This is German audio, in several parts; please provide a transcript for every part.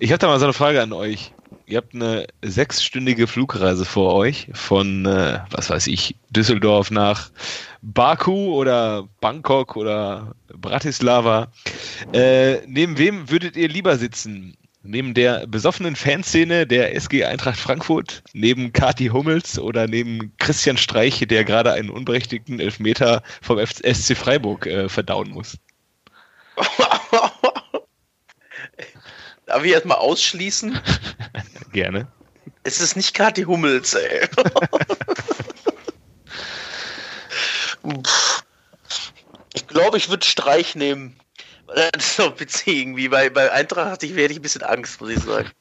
Ich habe da mal so eine Frage an euch. Ihr habt eine sechsstündige Flugreise vor euch von, äh, was weiß ich, Düsseldorf nach Baku oder Bangkok oder Bratislava. Äh, neben wem würdet ihr lieber sitzen? Neben der besoffenen Fanszene der SG Eintracht Frankfurt, neben Kati Hummels oder neben Christian Streich, der gerade einen unberechtigten Elfmeter vom SC Freiburg äh, verdauen muss? Darf ich erstmal ausschließen? Gerne. Es ist nicht Kati Hummels, ey. ich glaube, ich würde Streich nehmen. Das ist doch witzig irgendwie. Bei, bei Eintracht ich, werde ich ein bisschen Angst, muss ich sagen.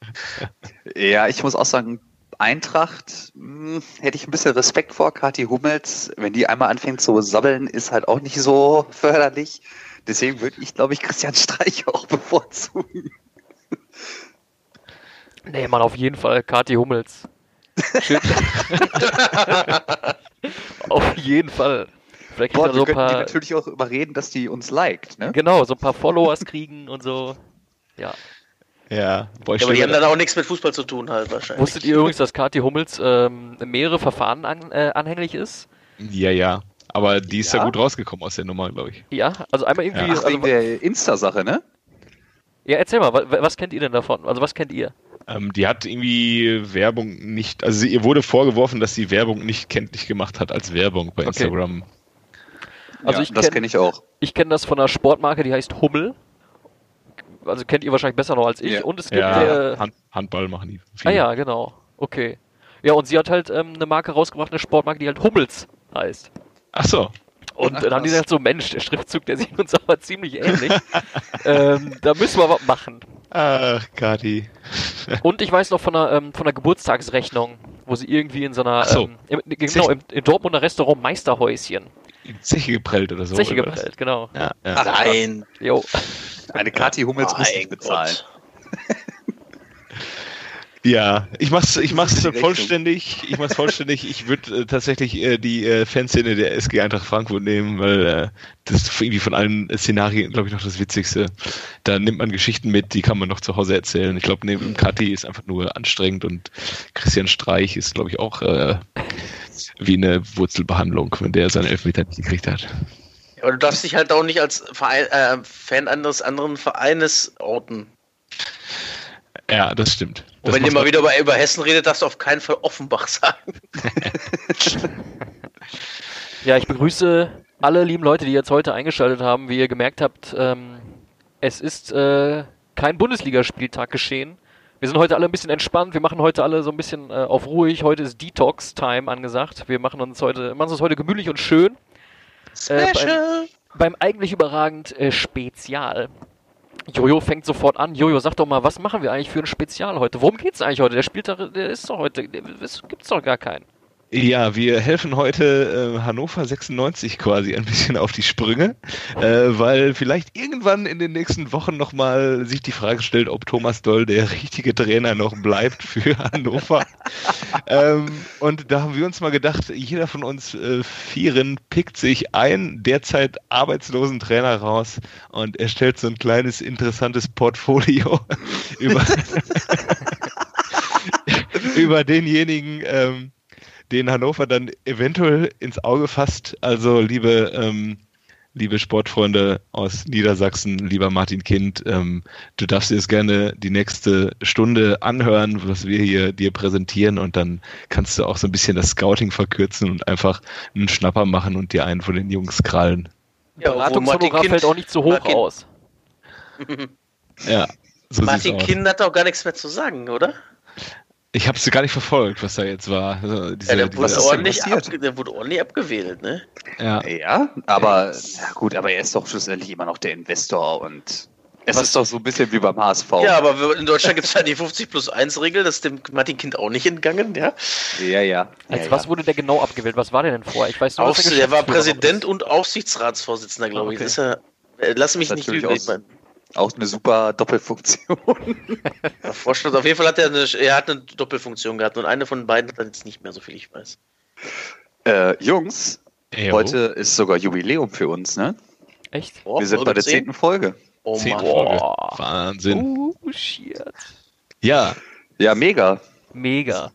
Ja, ich muss auch sagen, Eintracht mh, hm, hätte ich ein bisschen Respekt vor. Kathi Hummels, wenn die einmal anfängt zu sabbeln, ist halt auch nicht so förderlich. Deswegen würde ich, glaube ich, Christian Streich auch bevorzugen. Nee, Mann, auf jeden Fall Kathi Hummels. auf jeden Fall. Vielleicht Boah, so ein paar. Die natürlich auch überreden, dass die uns liked, ne? Genau, so ein paar Followers kriegen und so. Ja. Ja, boah, ja aber die haben dann auch nichts mit Fußball zu tun, halt wahrscheinlich. Wusstet ihr übrigens, dass Kathi Hummels ähm, mehrere Verfahren an, äh, anhänglich ist? Ja, ja. Aber die ist ja, ja gut rausgekommen aus der Nummer, glaube ich. Ja, also einmal irgendwie. Ja. Ach, also, wegen der Insta-Sache, ne? Ja, erzähl mal, was, kennt ihr denn davon? Also was kennt ihr? Ähm, die hat irgendwie Werbung nicht, also ihr wurde vorgeworfen, dass sie Werbung nicht kenntlich gemacht hat als Werbung bei okay. Instagram. Also ja, ich das kenne kenn ich auch. Ich kenne das von einer Sportmarke, die heißt Hummel. Also kennt ihr wahrscheinlich besser noch als ich. Ja. Und es gibt ja, äh, Hand, Handball machen die. Viele. Ah ja, genau. Okay. Ja, und sie hat halt ähm, eine Marke rausgebracht, eine Sportmarke, die halt Hummels heißt. Ach so. Und Ach, dann haben die gesagt, so Mensch, der Schriftzug, der sieht uns aber ziemlich ähnlich. ähm, da müssen wir was machen. Ach, Kati. Und ich weiß noch von einer, ähm, von einer Geburtstagsrechnung, wo sie irgendwie in so einer, so. ähm, im, genau, im, im Dortmunder Restaurant Meisterhäuschen. In Zeche geprellt oder so. Zeche geprellt, was? genau. Ja, ja. Ach, nein. Jo. Eine Kati Hummels muss nicht bezahlen. Ja, ich mach's, ich mach's vollständig. Ich mach's vollständig. Ich würde äh, tatsächlich äh, die äh, Fanszene der SG Eintracht Frankfurt nehmen, weil äh, das ist irgendwie von allen Szenarien, glaube ich, noch das Witzigste. Da nimmt man Geschichten mit, die kann man noch zu Hause erzählen. Ich glaube, neben Kathi ist einfach nur anstrengend und Christian Streich ist, glaube ich, auch äh, wie eine Wurzelbehandlung, wenn der seinen Elfmeter nicht gekriegt hat. Ja, aber du darfst dich halt auch nicht als Verein, äh, Fan eines anderen Vereines orten. Ja, das stimmt. Und wenn ihr mal wieder über, über Hessen redet, darfst du auf keinen Fall Offenbach sagen. ja, ich begrüße alle lieben Leute, die jetzt heute eingeschaltet haben. Wie ihr gemerkt habt, ähm, es ist äh, kein Bundesligaspieltag geschehen. Wir sind heute alle ein bisschen entspannt. Wir machen heute alle so ein bisschen äh, auf ruhig. Heute ist Detox-Time angesagt. Wir machen uns heute, machen uns heute gemütlich und schön. Äh, beim, beim, eigentlich überragend äh, Spezial. Jojo fängt sofort an. Jojo, sag doch mal, was machen wir eigentlich für ein Spezial heute? Worum geht's eigentlich heute? Der Spieltag, der ist doch heute, es gibt's doch gar keinen. Ja, wir helfen heute äh, Hannover 96 quasi ein bisschen auf die Sprünge, äh, weil vielleicht irgendwann in den nächsten Wochen nochmal sich die Frage stellt, ob Thomas Doll der richtige Trainer noch bleibt für Hannover. ähm, und da haben wir uns mal gedacht, jeder von uns äh, Vieren pickt sich einen derzeit arbeitslosen Trainer raus und erstellt so ein kleines interessantes Portfolio über, über denjenigen, ähm, den Hannover dann eventuell ins Auge fasst. Also liebe, ähm, liebe Sportfreunde aus Niedersachsen, lieber Martin Kind, ähm, du darfst dir jetzt gerne die nächste Stunde anhören, was wir hier dir präsentieren und dann kannst du auch so ein bisschen das Scouting verkürzen und einfach einen Schnapper machen und dir einen von den Jungs krallen. Ja, Beratungshonorar fällt auch nicht zu hoch Martin aus. ja. So Martin Kind hat auch gar nichts mehr zu sagen, oder? Ich habe es gar nicht verfolgt, was da jetzt war. Also diese, ja, der, wurde ordentlich der wurde ordentlich abgewählt, ne? Ja, ja aber ja gut, aber er ist doch schlussendlich immer noch der Investor und es was? ist doch so ein bisschen wie beim HSV. Ja, aber in Deutschland gibt es halt die 50 plus 1 Regel, das ist dem Martin Kind auch nicht entgangen, ja? Ja, ja. Als ja, was ja. wurde der genau abgewählt? Was war der denn vor? Ich weiß nur, Aufs der, der war Präsident und Aufsichtsratsvorsitzender, glaube ich. Okay. Das ist ja, äh, lass mich nicht lügen. Auch eine super Doppelfunktion. ja, Vorstand, auf jeden Fall hat er eine, er hat eine Doppelfunktion gehabt und eine von beiden hat er jetzt nicht mehr, so viel ich weiß. Äh, Jungs, Eyo. heute ist sogar Jubiläum für uns, ne? Echt? Oh, Wir sind bei der zehnten Folge. Oh Zehn Folge. Wahnsinn. Oh, shit. Ja, Ja, mega. Mega.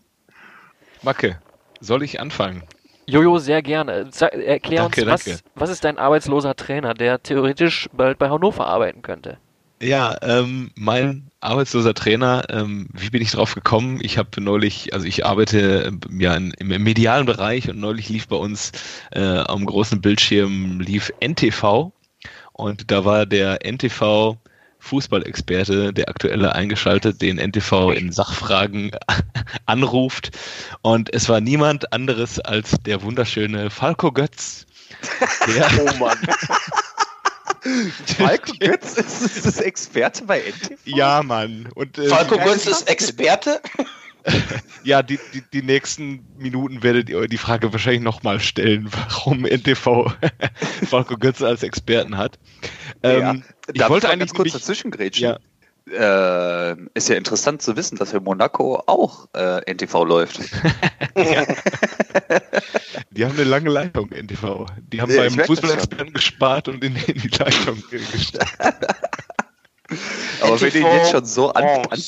Macke, soll ich anfangen? Jojo, sehr gerne. Erklär Danke, uns, was, danke. was ist dein arbeitsloser Trainer, der theoretisch bald bei Hannover arbeiten könnte? Ja, ähm, mein arbeitsloser Trainer, ähm, wie bin ich drauf gekommen? Ich habe neulich, also ich arbeite ähm, ja in, im, im medialen Bereich und neulich lief bei uns äh, am großen Bildschirm lief NTV und da war der NTV Fußballexperte, der aktuelle eingeschaltet, den NTV in Sachfragen anruft und es war niemand anderes als der wunderschöne Falco Götz. Der, Oh Mann. Falco Götz ist, ist das Experte bei NTV? ja, Mann. Und, äh, Falco Götz ist das ist Experte. Ja, die, die, die nächsten Minuten werdet ihr die Frage wahrscheinlich nochmal stellen, warum NTV Falco Götze als Experten hat. Ähm, Ja. ich wollte mal eigentlich ganz kurz dazwischen grätschen. Ja. Äh, ist ja interessant zu wissen, dass für Monaco auch äh, NTV läuft. Die haben eine lange Leitung, NTV. Die haben Ja, ich beim Fußballexperten gespart und in, in die Leitung ge- gesteckt. Aber wenn du ihn NTV jetzt schon so an, an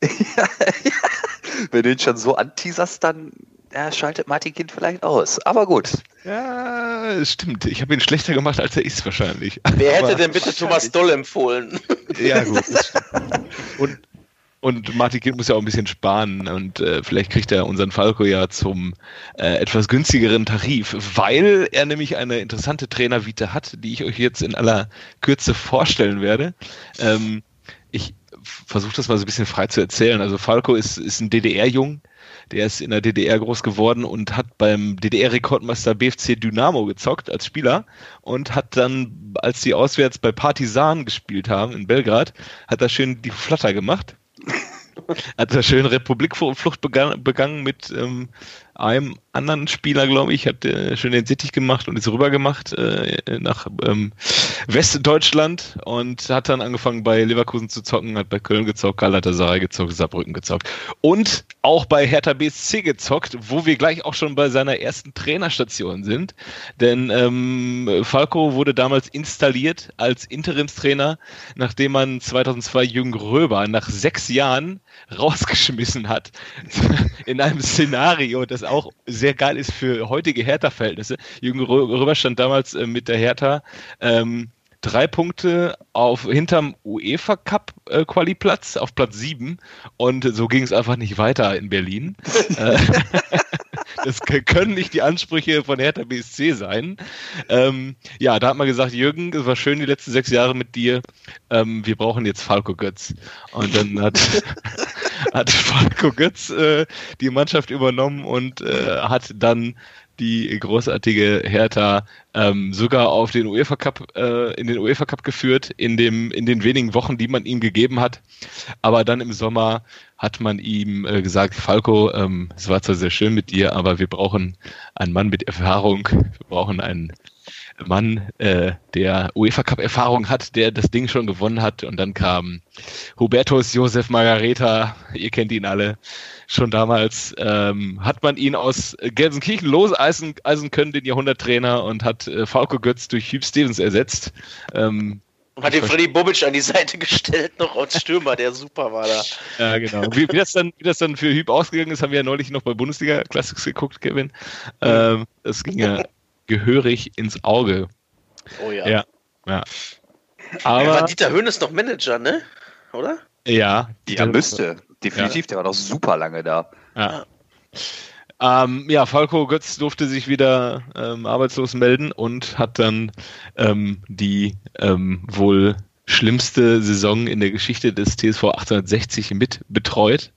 Bronze. wenn du ihn schon so anteaserst, dann ja, schaltet Martin Kind vielleicht aus. Aber gut. Ja, es stimmt. Ich habe ihn schlechter gemacht, als er ist wahrscheinlich. Wer hätte denn bitte Thomas Doll empfohlen? Ja, gut. Und, und Martin Kind muss ja auch ein bisschen sparen und äh, vielleicht kriegt er unseren Falco ja zum äh, etwas günstigeren Tarif, weil er nämlich eine interessante Trainervita hat, die ich euch jetzt in aller Kürze vorstellen werde. Ähm, versuche das mal so ein bisschen frei zu erzählen. Also Falco ist, ist ein DDR-Jung, der ist in der DDR groß geworden und hat beim DDR-Rekordmeister BFC Dynamo gezockt als Spieler und hat dann, als die auswärts bei Partisan gespielt haben in Belgrad, hat er schön die Flatter gemacht. hat er schön Republikflucht begangen, begangen mit ähm, einem anderen Spieler, glaube ich, hat äh, schön den Sittich gemacht und ist rüber gemacht äh, nach ähm, Westdeutschland und hat dann angefangen bei Leverkusen zu zocken, hat bei Köln gezockt, Galatasaray gezockt, Saarbrücken gezockt und auch bei Hertha BSC gezockt, wo wir gleich auch schon bei seiner ersten Trainerstation sind, denn ähm, Falco wurde damals installiert als Interimstrainer, nachdem man 2002 Jürgen Röber nach sechs Jahren rausgeschmissen hat. In einem Szenario, das auch sehr geil ist für heutige Hertha-Verhältnisse. Jürgen Rö- Röber stand damals äh, mit der Hertha ähm, drei Punkte auf hinterm UEFA Cup äh, Quali-Platz auf Platz sieben und so ging es einfach nicht weiter in Berlin. Das können nicht die Ansprüche von Hertha BSC sein. Ähm, ja, da hat man gesagt, Jürgen, es war schön die letzten sechs Jahre mit dir. Ähm, wir brauchen jetzt Falco Götz. Und dann hat, hat Falco Götz äh, die Mannschaft übernommen und äh, hat dann die großartige Hertha ähm, sogar auf den UEFA Cup äh, in den UEFA Cup geführt in dem in den wenigen Wochen, die man ihm gegeben hat. Aber dann im Sommer hat man ihm äh, gesagt, Falco, ähm, es war zwar sehr schön mit dir, aber wir brauchen einen Mann mit Erfahrung. Wir brauchen einen Mann, äh, der UEFA Cup Erfahrung hat, der das Ding schon gewonnen hat. Und dann kam Hubertus Josef Margareta, ihr kennt ihn alle. Schon damals ähm, hat man ihn aus Gelsenkirchen loseisen eisen können, den Jahrhunderttrainer, und hat äh, Falco Götz durch Hugh Stevens ersetzt. Ähm, Und hat den Freddy Bobic an die Seite gestellt, noch als Stürmer, der super war da. Ja, genau. Wie, wie, das dann, wie das dann für Hüb ausgegangen ist, haben wir ja neulich noch bei Bundesliga Classics geguckt, Kevin. Ähm, das ging ja gehörig ins Auge. Oh ja. Ja. Ja. Aber war Aber, Dieter Höhnes noch Manager, ne? Oder? ja. Ja, müsste. Definitiv, der war doch super lange da. Ja. Ähm, ja, Falco Götz durfte sich wieder ähm, arbeitslos melden und hat dann ähm, die ähm, wohl schlimmste Saison in der Geschichte des TSV 1860 mit betreut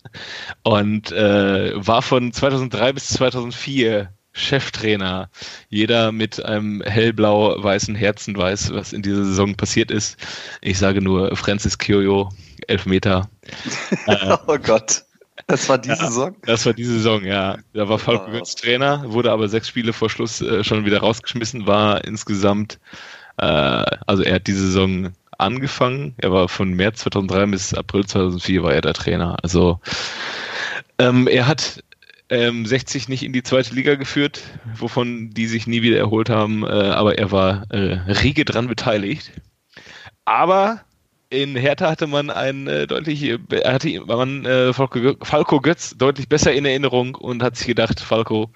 und äh, war von 2003 bis 2004 Cheftrainer. Jeder mit einem hellblau-weißen Herzen weiß, was in dieser Saison passiert ist. Ich sage nur Francis Kyoyo, Elfmeter. äh, Oh Gott. Das war die Ja. Saison? das war die Saison, ja. Da war Falco Wow. Götz Trainer, wurde aber sechs Spiele vor Schluss äh, schon wieder rausgeschmissen, war insgesamt, äh, also er hat die Saison angefangen, er war von März 2003 bis April 2004 war er der Trainer. Also ähm, er hat ähm, 60 nicht in die zweite Liga geführt, wovon die sich nie wieder erholt haben, äh, aber er war äh, rege dran beteiligt. Aber in Hertha hatte man ein äh, deutlich, äh, hatte man äh, Falco, Falco Götz deutlich besser in Erinnerung und hat sich gedacht, Falco,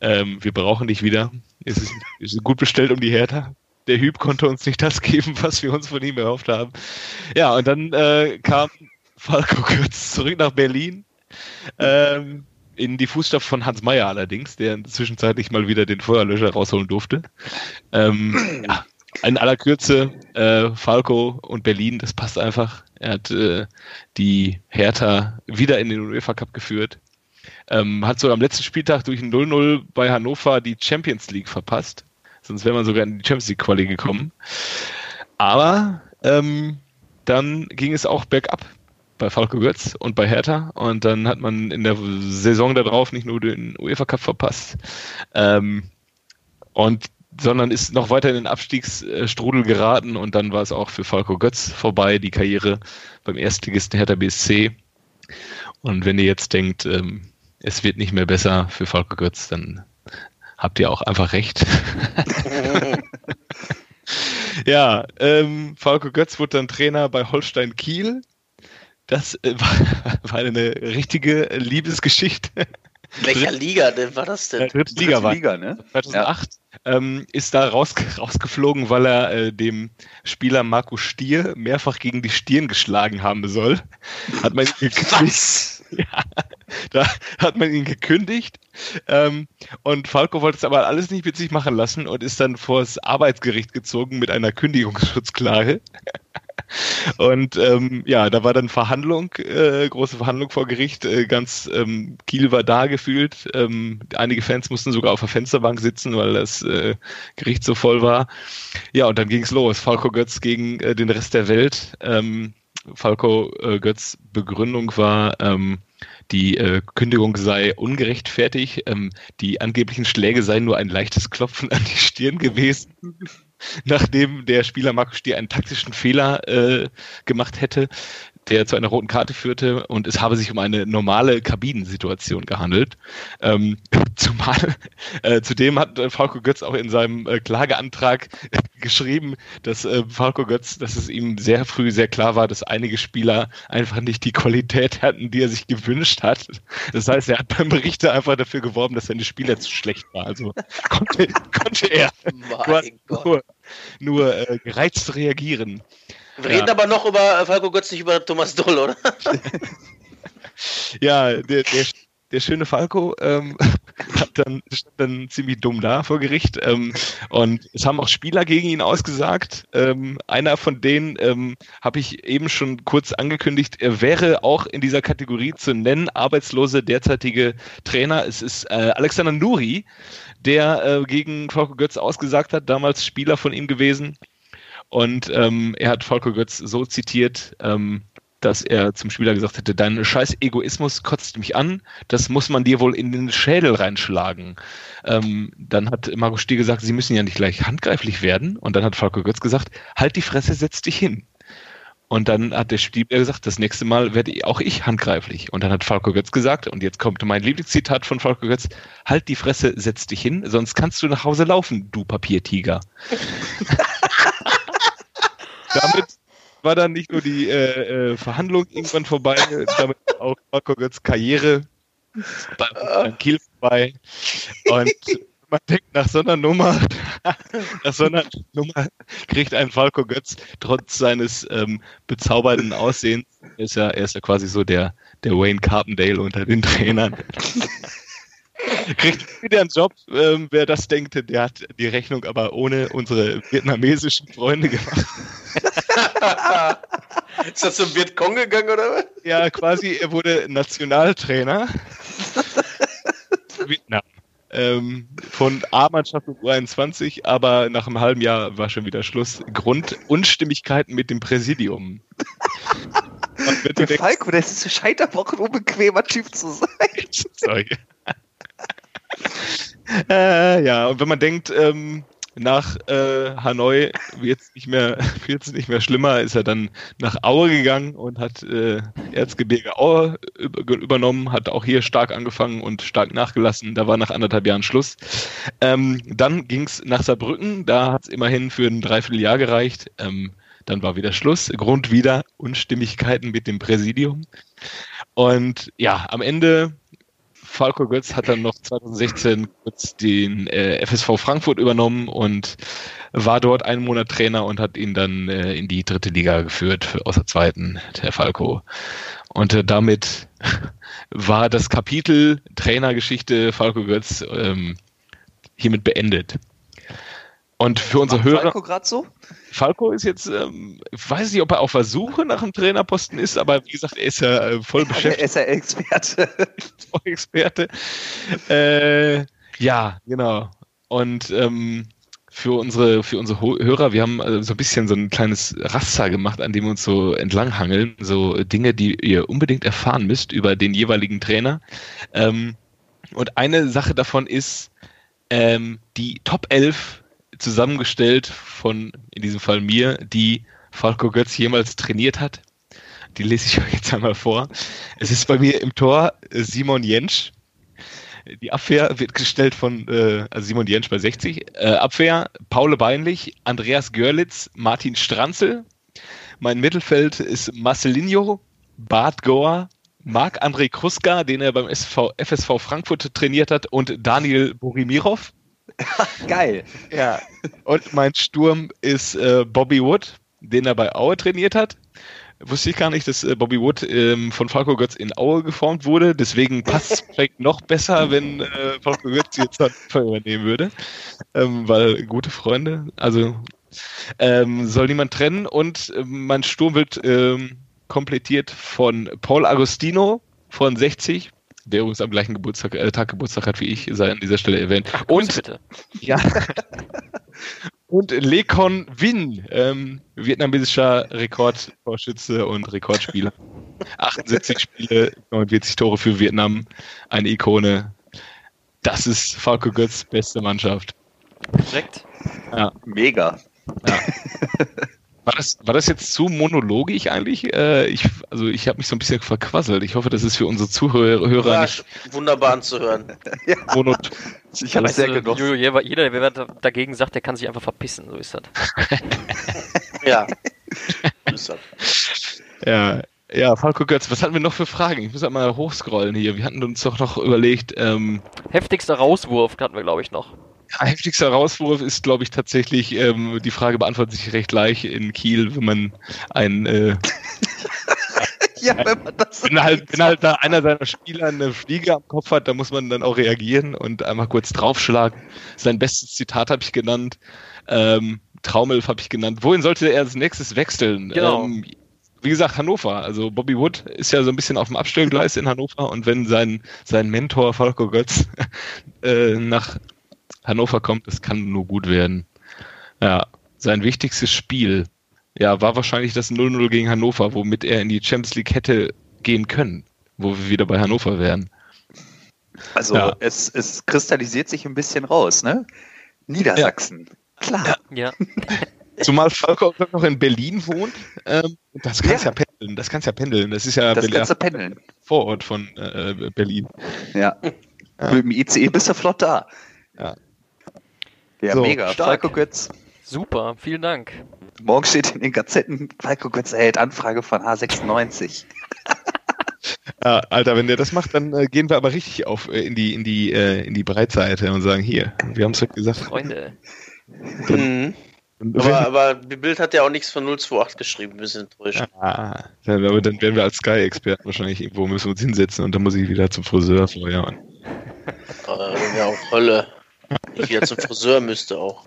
ähm, wir brauchen dich wieder. Es ist, ist gut bestellt um die Hertha. Der Hüb konnte uns nicht das geben, was wir uns von ihm erhofft haben. Ja, und dann äh, kam Falco Götz zurück nach Berlin. Ähm, in die Fußstapfen von Hans Meyer allerdings, der zwischenzeitlich mal wieder den Feuerlöscher rausholen durfte. Ähm, ja, in aller Kürze, äh, Falco und Berlin, das passt einfach. Er hat äh, die Hertha wieder in den UEFA Cup geführt. Ähm, hat so am letzten Spieltag durch ein 0-0 bei Hannover die Champions League verpasst. Sonst wäre man sogar in die Champions League Quali gekommen. Aber ähm, dann ging es auch bergab bei Falco Götz und bei Hertha. Und dann hat man in der Saison darauf nicht nur den UEFA Cup verpasst, ähm, und sondern ist noch weiter in den Abstiegsstrudel geraten und dann war es auch für Falco Götz vorbei, die Karriere beim Erstligisten Hertha BSC. Und wenn ihr jetzt denkt, ähm, es wird nicht mehr besser für Falco Götz, dann habt ihr auch einfach recht. ja, ähm, Falco Götz wurde dann Trainer bei Holstein Kiel. Das äh, war, war eine richtige Liebesgeschichte. Welcher Liga denn war das denn? Dritte Liga war Liga, ne? 2008 ähm, ist da raus, rausgeflogen, weil er äh, dem Spieler Marco Stier mehrfach gegen die Stirn geschlagen haben soll. Hat man ihn gekündigt. ja, da hat man ihn gekündigt. Ähm, und Falco wollte es aber alles nicht mit sich machen lassen und ist dann vor das Arbeitsgericht gezogen mit einer Kündigungsschutzklage. Und ähm, ja, da war dann Verhandlung, äh, große Verhandlung vor Gericht. Äh, ganz ähm, Kiel war da gefühlt. Ähm, einige Fans mussten sogar auf der Fensterbank sitzen, weil das äh, Gericht so voll war. Ja, und dann ging es los. Falco Götz gegen äh, den Rest der Welt. Ähm, Falco äh, Götz Begründung war, ähm, die äh, Kündigung sei ungerechtfertigt, ähm, die angeblichen Schläge seien nur ein leichtes Klopfen an die Stirn gewesen nachdem der Spieler Markus Stier einen taktischen Fehler äh, gemacht hätte, der zu einer roten Karte führte und es habe sich um eine normale Kabinensituation gehandelt. Ähm, zumal äh, zudem hat äh, Falco Götz auch in seinem äh, Klageantrag geschrieben, dass äh, Falco Götz, dass es ihm sehr früh sehr klar war, dass einige Spieler einfach nicht die Qualität hatten, die er sich gewünscht hat. Das heißt, er hat beim Berichter einfach dafür geworben, dass seine Spieler zu schlecht waren. Also konnte, konnte er nur, nur äh, gereizt reagieren. Wir reden aber noch über Falco Götz, nicht über Thomas Doll, oder? Ja, der, der, der schöne Falco ähm, hat dann, stand dann ziemlich dumm da vor Gericht. Ähm, und es haben auch Spieler gegen ihn ausgesagt. Ähm, einer von denen ähm, habe ich eben schon kurz angekündigt, er wäre auch in dieser Kategorie zu nennen, arbeitslose derzeitige Trainer. Es ist äh, Alexander Nuri, der äh, gegen Falco Götz ausgesagt hat, damals Spieler von ihm gewesen. Und ähm, er hat Falco Götz so zitiert, ähm, dass er zum Spieler gesagt hätte, dein scheiß Egoismus kotzt mich an, das muss man dir wohl in den Schädel reinschlagen. Ähm, dann hat Marco Stier gesagt, sie müssen ja nicht gleich handgreiflich werden. Und dann hat Falco Götz gesagt, halt die Fresse, setz dich hin. Und dann hat der Spieler gesagt, das nächste Mal werde auch ich handgreiflich. Und dann hat Falco Götz gesagt, und jetzt kommt mein Lieblingszitat von Falco Götz, halt die Fresse, setz dich hin, sonst kannst du nach Hause laufen, du Papiertiger. Damit war dann nicht nur die äh, äh, Verhandlung irgendwann vorbei, damit war auch Marco Götz Karriere beim, beim Kiel vorbei. Und man denkt, nach so einer Nummer, nach so einer Nummer kriegt ein Falco Götz trotz seines ähm, bezaubernden Aussehens, er ist ja, er ist ja quasi so der, der Wayne Carpendale unter den Trainern. Kriegt wieder einen Job, ähm, wer das denkt, der hat die Rechnung aber ohne unsere vietnamesischen Freunde gemacht. Ist das zum Vietcong gegangen, oder was? Ja, quasi, er wurde Nationaltrainer. Vietnam. Ähm, von A-Mannschaft und U21, aber nach einem halben Jahr war schon wieder Schluss. Grund Unstimmigkeiten mit dem Präsidium. Der Falco, das ist, ein unbequemer Typ zu sein. Sorry. Äh, ja, und wenn man denkt, ähm, nach äh, Hanoi wird es nicht mehr, nicht mehr schlimmer, ist er dann nach Aue gegangen und hat äh, Erzgebirge Aue über, übernommen, hat auch hier stark angefangen und stark nachgelassen. Da war nach anderthalb Jahren Schluss. Ähm, dann ging es nach Saarbrücken, da hat es immerhin für ein Dreivierteljahr gereicht. Ähm, Dann war wieder Schluss. Grund wieder Unstimmigkeiten mit dem Präsidium. Und ja, am Ende Falco Götz hat dann noch 2016 kurz den äh, FSV Frankfurt übernommen und war dort einen Monat Trainer und hat ihn dann äh, in die dritte Liga geführt, aus der zweiten, der Falco. Und äh, damit war das Kapitel Trainergeschichte Falco Götz ähm, hiermit beendet. Und für unsere Hörer. Falco gerade so? Falco ist jetzt, ähm, ich weiß nicht, ob er auf der Suche nach einem Trainerposten ist, aber wie gesagt, er ist ja äh, voll beschäftigt, ist ja Experte. voll Experte. Äh, ja, genau. Und ähm, für unsere, für unsere Hörer, wir haben äh, so ein bisschen so ein kleines Raster gemacht, an dem wir uns so entlanghangeln, so Dinge, die ihr unbedingt erfahren müsst über den jeweiligen Trainer. Ähm, und eine Sache davon ist ähm, die Top 11 zusammengestellt von, in diesem Fall mir, die Falco Götz jemals trainiert hat. Die lese ich euch jetzt einmal vor. Es ist bei mir im Tor äh, Simon Jentsch. Die Abwehr wird gestellt von äh, also Simon Jentsch bei 60. Äh, Abwehr Paul Beinlich, Andreas Görlitz, Martin Stranzel. Mein Mittelfeld ist Marcelinho, Bart Goa, Marc-André Kruska, den er beim SV, FSV Frankfurt trainiert hat, und Daniel Borimirov. Geil. Ja. Und mein Sturm ist äh, Bobby Wood, den er bei Aue trainiert hat. Wusste ich gar nicht, dass äh, Bobby Wood ähm, von Falco Götz in Aue geformt wurde. Deswegen passt es vielleicht noch besser, wenn äh, Falco Götz jetzt dann übernehmen würde. Ähm, weil gute Freunde, also ähm, soll niemand trennen. Und ähm, mein Sturm wird ähm, komplettiert von Paul Agostino von 60, der übrigens am gleichen Geburtstag, äh, Tag Geburtstag hat wie ich, sei an dieser Stelle erwähnt. Grüße Und bitte. ja. Und Lekon Win, ähm, vietnamesischer Rekordtorschütze und Rekordspieler. 78 Spiele, 49 Tore für Vietnam, eine Ikone. Das ist Falco Götz beste Mannschaft. Perfekt. Mega. War das, war das jetzt zu monologisch eigentlich? Äh, ich, also ich habe mich so ein bisschen verquasselt. Ich hoffe, das ist für unsere Zuhörer War nicht wunderbar anzuhören. monoton. Ich habe sehr genossen. Jojo, jeder, jeder, wer dagegen sagt, der kann sich einfach verpissen. So ist das. Ja. Ja, ja, Falco Götz, was hatten wir noch für Fragen? Ich muss halt mal hochscrollen hier. Wir hatten uns doch noch überlegt, ähm, Heftigster Rauswurf hatten wir, glaube ich, noch. Heftigster Herauswurf ist, glaube ich, tatsächlich, ähm, die Frage beantwortet sich recht leicht in Kiel, wenn man ein, äh, Ja, wenn man das so wenn halt, wenn halt da einer seiner Spieler eine Fliege am Kopf hat, da muss man dann auch reagieren und einmal kurz draufschlagen. Sein bestes Zitat habe ich genannt, ähm, Traumelf habe ich genannt. Wohin sollte er als nächstes wechseln? Genau. Ähm, wie gesagt, Hannover. Also Bobby Wood ist ja so ein bisschen auf dem Abstellgleis in Hannover und wenn sein, sein Mentor Falco Götz äh, nach Hannover kommt, das kann nur gut werden. Ja, sein wichtigstes Spiel, ja, war wahrscheinlich das 0-0 gegen Hannover, womit er in die Champions League hätte gehen können, wo wir wieder bei Hannover wären. Also Ja. es, es kristallisiert sich ein bisschen raus, ne? Niedersachsen. Klar. Ja. Zumal Falco auch noch in Berlin wohnt. Ähm, das kannst ja. Ja. pendeln. Das kannst ja pendeln. Das ist ja Das Berlin- ganze Pendeln. Vorort von äh, Berlin. Ja. Mit dem ICE bist du flott da. Ja. Ja, So, mega. stark. Falco Götz. Super, vielen Dank. Morgen steht in den Gazetten, Falco Götz erhält Anfrage von H96. Ja, Alter, wenn der das macht, dann äh, gehen wir aber richtig auf äh, in die in die äh, in die Breitseite und sagen hier, wir haben es heute gesagt. Freunde. Mhm. Aber, aber die Bild hat ja auch nichts von 028 geschrieben, wir sind enttäuscht. Ah, dann, aber dann werden wir als Sky-Experten wahrscheinlich irgendwo müssen wir uns hinsetzen und dann muss ich wieder zum Friseur vorher. Äh, ja, auch Hölle. Ich wieder zum Friseur müsste auch.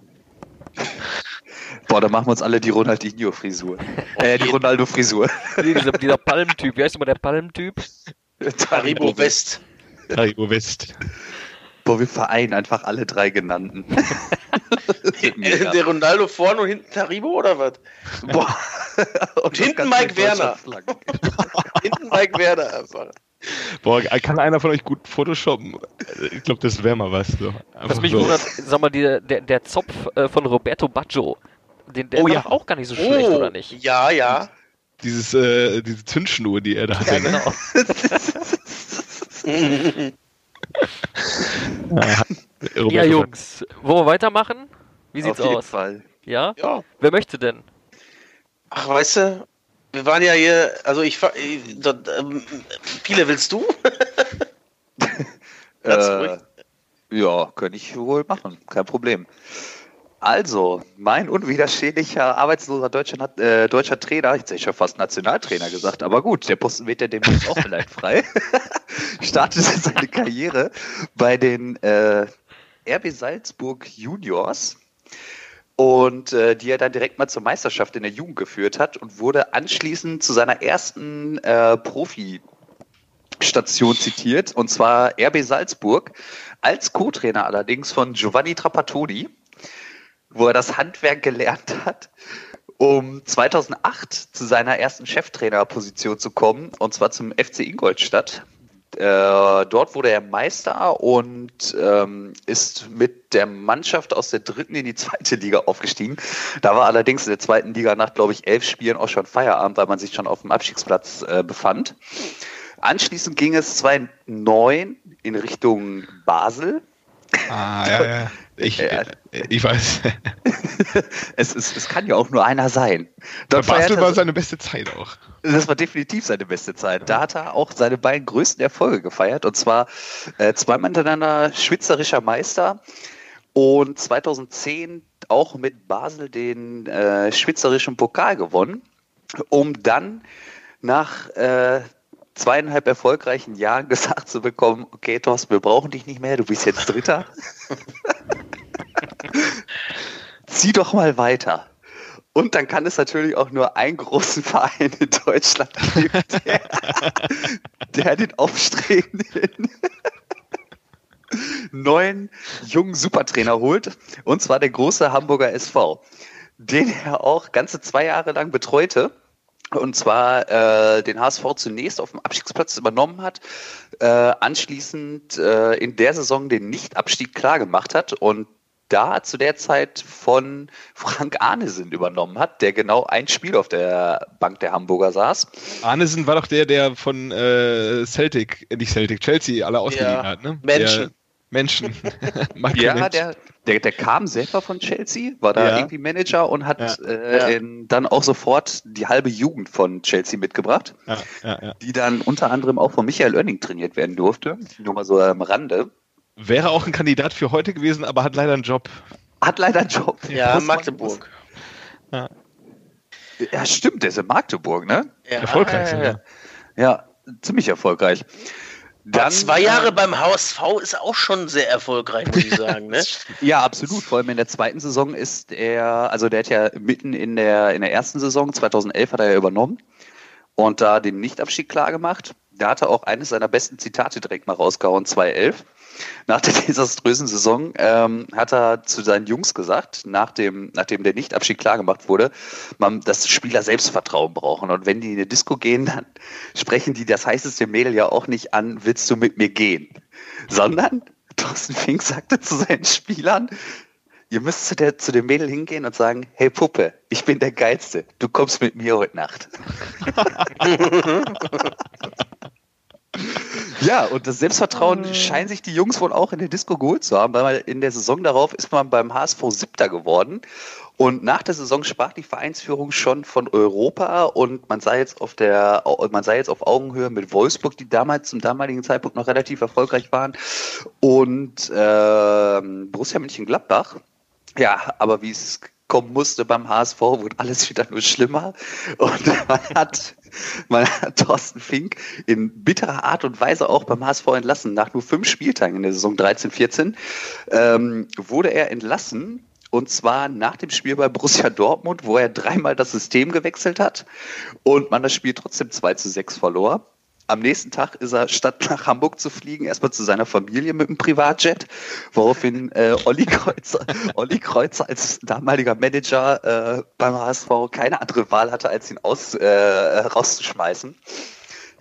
Boah, da machen wir uns alle die Ronaldinho-Frisur. Äh, die Ronaldo-Frisur. Nee, dieser, dieser Palmtyp, wie heißt immer der Palmtyp? Haribo West. Haribo West. Boah, wir vereinen einfach alle drei genannten. Mega. Der Ronaldo vorne und hinten Haribo oder was? Boah. Und hinten Mike Werner. Hinten Mike Werder einfach. Boah, kann einer von euch gut Photoshoppen? Ich glaube, das wäre mal was. So. Was mich so. wundert, sag mal, der, der, der Zopf äh, von Roberto Baggio, den, der Oh war ja. auch gar nicht so schlecht, oder nicht? Ja, ja. Dieses, äh, diese Zündschnur, die er da hatte. Ja, ne? genau. Ja, Roberto Ja, Jungs, wollen wir weitermachen? Wie sieht's Auf jeden aus? Fall. Ja? ja. Wer möchte denn? Ach, weißt du, wir waren ja hier, also ich, ich dort, ähm, viele willst du? Äh, ja, könnte ich wohl machen, kein Problem. Also, mein unwiderstehlicher arbeitsloser deutscher, äh, deutscher Trainer, jetzt hätte ich schon fast Nationaltrainer gesagt, aber gut, der Posten wird ja demnächst auch vielleicht frei, startete seine Karriere bei den äh, RB Salzburg Juniors und äh, die er dann direkt mal zur Meisterschaft in der Jugend geführt hat und wurde anschließend zu seiner ersten äh, Profi Station zitiert, und zwar RB Salzburg, als Co-Trainer allerdings von Giovanni Trapattoni, wo er das Handwerk gelernt hat, um 2008 zu seiner ersten Cheftrainerposition zu kommen, und zwar zum FC Ingolstadt. Äh, dort wurde er Meister und ähm, ist mit der Mannschaft aus der dritten in die zweite Liga aufgestiegen. Da war allerdings in der zweiten Liga nach, glaube ich, elf Spielen auch schon Feierabend, weil man sich schon auf dem Abstiegsplatz äh, befand. Anschließend ging es 2009 in Richtung Basel. Ah, ja, ja. Ich, Ja. ich weiß. Es, ist, es kann ja auch nur einer sein. Dort Basel war seine beste Zeit auch. Das war definitiv seine beste Zeit. Da hat er auch seine beiden größten Erfolge gefeiert. Und zwar äh, zweimal hintereinander schweizerischer Meister und 2010 auch mit Basel den äh, schweizerischen Pokal gewonnen, um dann nach äh, zweieinhalb erfolgreichen Jahren gesagt zu bekommen, okay, Thorsten, wir brauchen dich nicht mehr, du bist jetzt Dritter. Zieh doch mal weiter. Und dann kann es natürlich auch nur einen großen Verein in Deutschland geben, der, der den aufstrebenden neuen jungen Supertrainer holt. Und zwar der große Hamburger SV, den er auch ganze zwei Jahre lang betreute. Und zwar äh, den HSV zunächst auf dem Abstiegsplatz übernommen hat, äh, anschließend äh, in der Saison den Nichtabstieg klar gemacht hat und da zu der Zeit von Frank Arnesen übernommen hat, der genau ein Spiel auf der Bank der Hamburger saß. Arnesen war doch der, der von äh, Celtic, nicht Celtic, Chelsea alle ausgeliehen Ja, hat, ne? Menschen. Menschen. Ja, der, der, der kam selber von Chelsea, war da Ja. irgendwie Manager und hat Ja. Äh, Ja. in, dann auch sofort die halbe Jugend von Chelsea mitgebracht, Ja, ja, ja. die dann unter anderem auch von Michael Oenning trainiert werden durfte. Nur mal so am Rande. Wäre auch ein Kandidat für heute gewesen, aber hat leider einen Job. Hat leider einen Job. Ja, Magdeburg. Ja, stimmt, der ist in Magdeburg, ne? Ja. Erfolgreich ja. Ja, ziemlich erfolgreich. Dann, zwei Jahre beim HSV ist auch schon sehr erfolgreich, muss ich sagen. Ne? Ja, absolut. Vor allem in der zweiten Saison ist er, also der hat ja mitten in der, in der ersten Saison, 2011 hat er ja übernommen und da den Nichtabstieg klar gemacht. Da hat er auch eines seiner besten Zitate direkt mal rausgehauen, 2011. Nach der desaströsen Saison ähm, hat er zu seinen Jungs gesagt, nach dem, nachdem der Nichtabstieg klar gemacht wurde, man, dass Spieler Selbstvertrauen brauchen. Und wenn die in eine Disco gehen, dann sprechen die das heißeste Mädel ja auch nicht an, willst du mit mir gehen? Sondern Thorsten Fink sagte zu seinen Spielern, ihr müsst zu, der, zu dem Mädel hingehen und sagen, hey Puppe, ich bin der Geilste, du kommst mit mir heute Nacht. Ja, und das Selbstvertrauen scheinen sich die Jungs wohl auch in der Disco geholt zu haben, weil in der Saison darauf ist man beim HSV Siebter geworden. Und nach der Saison sprach die Vereinsführung schon von Europa und man sei jetzt auf der, man sei jetzt auf Augenhöhe mit Wolfsburg, die damals zum damaligen Zeitpunkt noch relativ erfolgreich waren, und ähm, Borussia Mönchengladbach. Ja, aber wie es kommen musste beim HSV, wurde alles wieder nur schlimmer. Und man hat, man hat Thorsten Fink in bitterer Art und Weise auch beim HSV entlassen. Nach nur fünf Spieltagen in der Saison 13, 14 ähm, wurde er entlassen. Und zwar nach dem Spiel bei Borussia Dortmund, wo er dreimal das System gewechselt hat und man das Spiel trotzdem 2 zu 6 verlor. Am nächsten Tag ist er, statt nach Hamburg zu fliegen, erstmal zu seiner Familie mit dem Privatjet, woraufhin äh, Olli, Kreuzer, Olli Kreuzer als damaliger Manager äh, beim HSV keine andere Wahl hatte, als ihn aus, äh, rauszuschmeißen.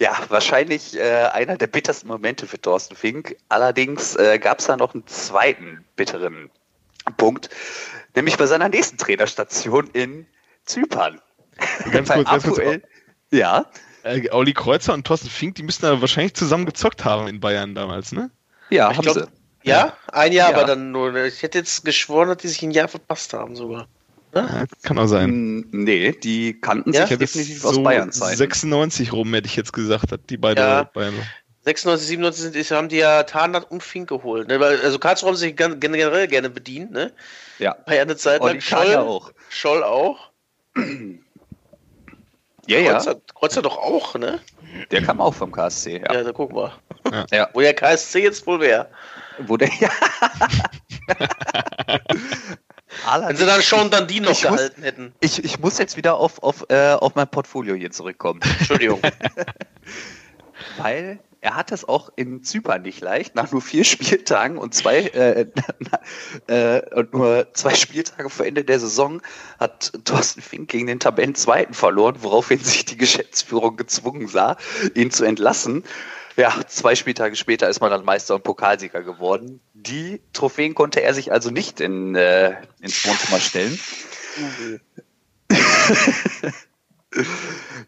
Ja, wahrscheinlich äh, einer der bittersten Momente für Thorsten Fink. Allerdings äh, gab es da noch einen zweiten bitteren Punkt, nämlich bei seiner nächsten Trainerstation in Zypern. Ganz kurz, ganz kurz. Ja, Äh, Olli Kreuzer und Thorsten Fink, die müssten da wahrscheinlich zusammen gezockt haben in Bayern damals, ne? ja, Ich haben glaub- sie. Ja, ein Jahr, Ja. aber dann nur. Ich hätte jetzt geschworen, dass die sich ein Jahr verpasst haben sogar. Ja, kann auch sein. Nee, die kannten Ja? sich Ich hätte definitiv aus so Bayern Zeiten. 96 rum, hätte ich jetzt gesagt, hat die beiden Ja. Bayern. 96, 97 sind, ist, haben die ja Tarnat und Fink geholt. Ne? Weil, Also Karlsruhe haben sich generell gerne bedient, ne? Ja. Bei einer Zeit Und lang. ja auch. Scholl auch. Ja, ja, Kreuzer, Kreuzer doch auch, ne? der kam auch vom KSC. Ja, Ja. da gucken wir. Ja. Wo der KSC jetzt wohl wäre. Wo der, ja. Wenn sie dann schon dann die noch Ich muss- gehalten hätten. Ich, ich muss jetzt wieder auf, auf, äh, auf mein Portfolio hier zurückkommen. Entschuldigung. Weil er hat es auch in Zypern nicht leicht. Nach nur vier Spieltagen und zwei äh, äh, und nur zwei Spieltage vor Ende der Saison hat Thorsten Fink gegen den Tabellenzweiten verloren, woraufhin sich die Geschäftsführung gezwungen sah, ihn zu entlassen. Ja, zwei Spieltage später ist man dann Meister und Pokalsieger geworden. Die Trophäen konnte er sich also nicht in, äh, ins Wohnzimmer stellen.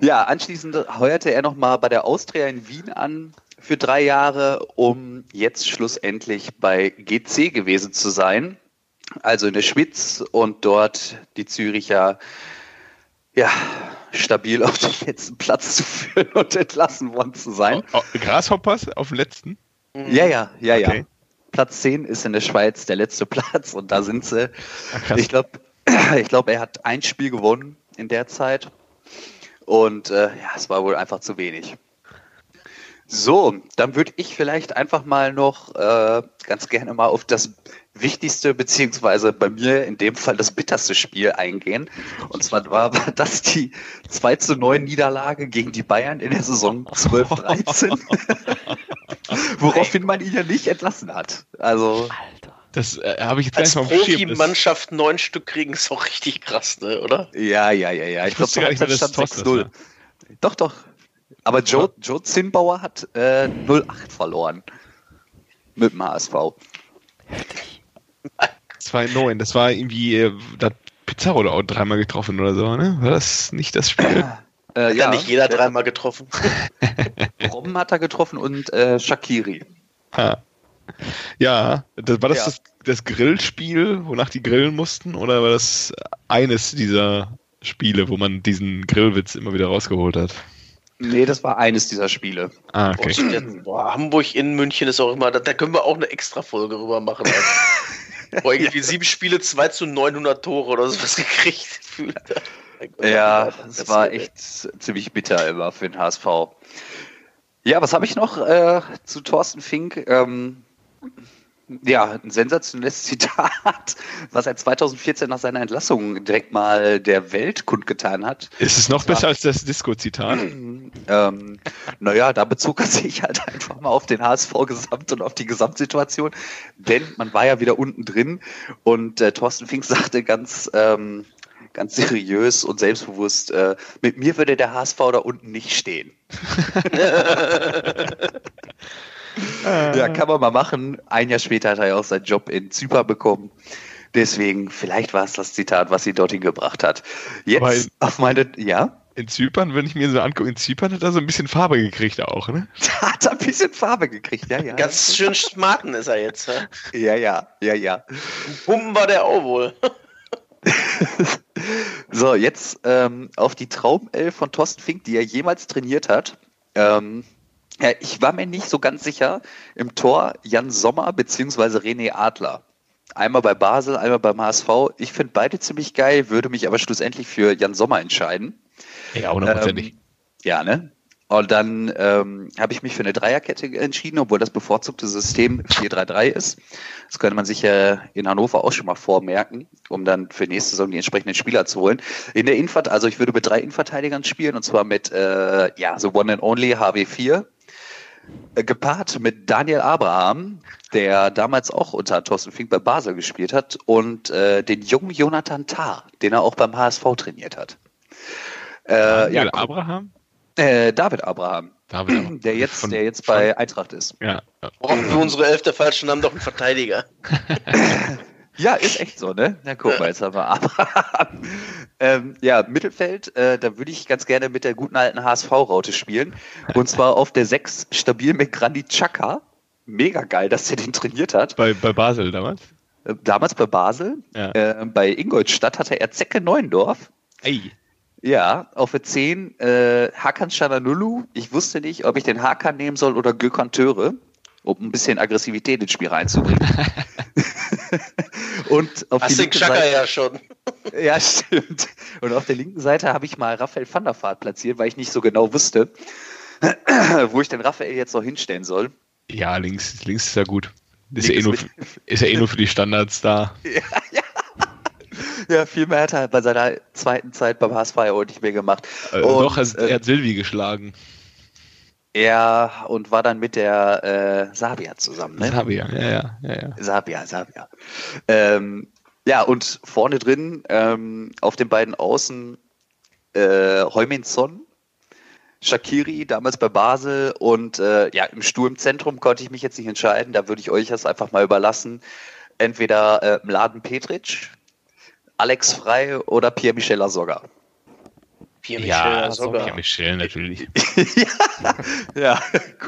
Ja, anschließend heuerte er nochmal bei der Austria in Wien an für drei Jahre, um jetzt schlussendlich bei GC gewesen zu sein. Also in der Schwitz und dort die Züricher ja, stabil auf den letzten Platz zu führen und entlassen worden zu sein. Oh, oh, Grasshoppers auf dem letzten? Ja, ja, ja, ja. Okay. Platz 10 ist in der Schweiz der letzte Platz und da sind sie. Krass. Ich glaube, ich glaub, er hat ein Spiel gewonnen in der Zeit. Und äh, ja, es war wohl einfach zu wenig. So, dann würde ich vielleicht einfach mal noch äh, ganz gerne mal auf das wichtigste, beziehungsweise bei mir in dem Fall das bitterste Spiel eingehen. Und zwar war das die 2 zu 9 Niederlage gegen die Bayern in der Saison 12-13. Woraufhin man ihn ja nicht entlassen hat. Also, Alter. Das äh, habe ich jetzt Als gar nicht mal Profimannschaft neun Stück kriegen ist auch richtig krass, ne? Oder? ja, ja, ja, ja. Ich nicht mehr, dass stand Thorsten das 6-0. war. Doch, doch. Aber Joe, Joe Zinnbauer hat äh, 0-8 verloren. Mit dem HSV. 2-9, das war irgendwie, äh, da hat Pizarro da auch dreimal getroffen oder so, ne? War das nicht das Spiel? Äh, Hat ja nicht jeder dreimal getroffen. Robben hat er getroffen und äh, Shakiri. Ah. Ja, das, war das, Ja. das das Grillspiel, wonach die grillen mussten, oder war das eines dieser Spiele, wo man diesen Grillwitz immer wieder rausgeholt hat? Nee, das war eines dieser Spiele. Ah, Boah, okay. stimmt. Boah, Hamburg in München ist auch immer, da, da können wir auch eine extra Folge rüber machen. Also. Boah, irgendwie sieben Spiele, 2 zu 900 Tore oder sowas gekriegt. Ja, es war echt ziemlich bitter immer für den HSV. Ja, was habe ich noch äh, zu Thorsten Fink? Ähm, ja, ein sensationelles Zitat, was er 2014 nach seiner Entlassung direkt mal der Welt kundgetan hat. Ist es noch Das war- besser als das Disco-Zitat? Ähm, naja, da bezog er sich halt einfach mal auf den HSV gesamt und auf die Gesamtsituation, denn man war ja wieder unten drin und äh, Thorsten Fink sagte ganz, ähm, ganz seriös und selbstbewusst, äh, mit mir würde der HSV da unten nicht stehen. ja, kann man mal machen. Ein Jahr später hat er ja auch seinen Job in Zypern bekommen. Deswegen, vielleicht war es das Zitat, was ihn dorthin gebracht hat. Jetzt Weil- auf meine, ja, In Zypern, wenn ich mir so angucke, in Zypern hat er so ein bisschen Farbe gekriegt auch, ne? da hat er ein bisschen Farbe gekriegt, ja, ja. Ganz schön smarten ist er jetzt. Ja, ja, ja, ja. Pumpen war der auch wohl. So, jetzt ähm, auf die Traumelf von Thorsten Fink, die er jemals trainiert hat. Ähm, ja, ich war mir nicht so ganz sicher. Im Tor Jan Sommer beziehungsweise René Adler. Einmal bei Basel, einmal beim HSV. Ich finde beide ziemlich geil, würde mich aber schlussendlich für Jan Sommer entscheiden. Ja, hundertprozentig. Ähm, ja, ne? Und dann ähm, habe ich mich für eine Dreierkette entschieden, obwohl das bevorzugte System 4-3-3 ist. Das könnte man sich ja in Hannover auch schon mal vormerken, um dann für nächste Saison die entsprechenden Spieler zu holen. In der Infert, also ich würde mit drei Innenverteidigern spielen, und zwar mit äh, ja, so One and Only HW4, äh, gepaart mit Daniel Abraham, der damals auch unter Thorsten Fink bei Basel gespielt hat, und äh, den jungen Jonathan Tah, den er auch beim HSV trainiert hat. Äh, Daniel ja, Abraham? äh, David Abraham, David Abraham. der jetzt, Von- der jetzt bei Eintracht ist. Ja. ja. Brauchen wir unsere Elf der falschen Namen doch einen Verteidiger. Ja, ist echt so, ne? Na guck mal, jetzt haben wir Abraham. ähm, ja, Mittelfeld, äh, da würde ich ganz gerne mit der guten alten HSV-Raute spielen. Und zwar auf der 6 stabil mit Grandi Chaka. Mega geil, dass der den trainiert hat. Bei, bei Basel damals? Äh, Damals bei Basel. Ja. Äh, bei Ingolstadt hatte er Zecke Neuendorf. Ey. Ja, auf der 10 äh, Hakan Chananulu. Ich wusste nicht, ob ich den Hakan nehmen soll oder Gökhan Töre, um ein bisschen Aggressivität ins Spiel reinzubringen. Und auf Hast die linke Seite, ja schon. ja, stimmt. Und auf der linken Seite habe ich mal Raphael van der Vaart platziert, weil ich nicht so genau wusste, wo ich den Raphael jetzt noch hinstellen soll. Ja, links, links ist ja gut. Ist ja, eh nur, ist ja eh nur für die Standards da. Ja, viel mehr hat er bei seiner zweiten Zeit beim HSV ja auch nicht mehr gemacht. Äh, Und, doch, er, äh, er hat Silvi geschlagen. Ja, und war dann mit der äh, Sabia zusammen. Ne? ja. Ja, ja, ja, ja. Sabia, Sabia. Ähm, ja, und vorne drin ähm, auf den beiden Außen äh, Heuminson, Shakiri, damals bei Basel und äh, ja, im Sturmzentrum konnte ich mich jetzt nicht entscheiden. Da würde ich euch das einfach mal überlassen. Entweder äh, Mladen Petric, Alex Frei oder Pierre-Michel Lasogga. Pierre Ja, Michel so sogar. Pierre Michel natürlich. Ja,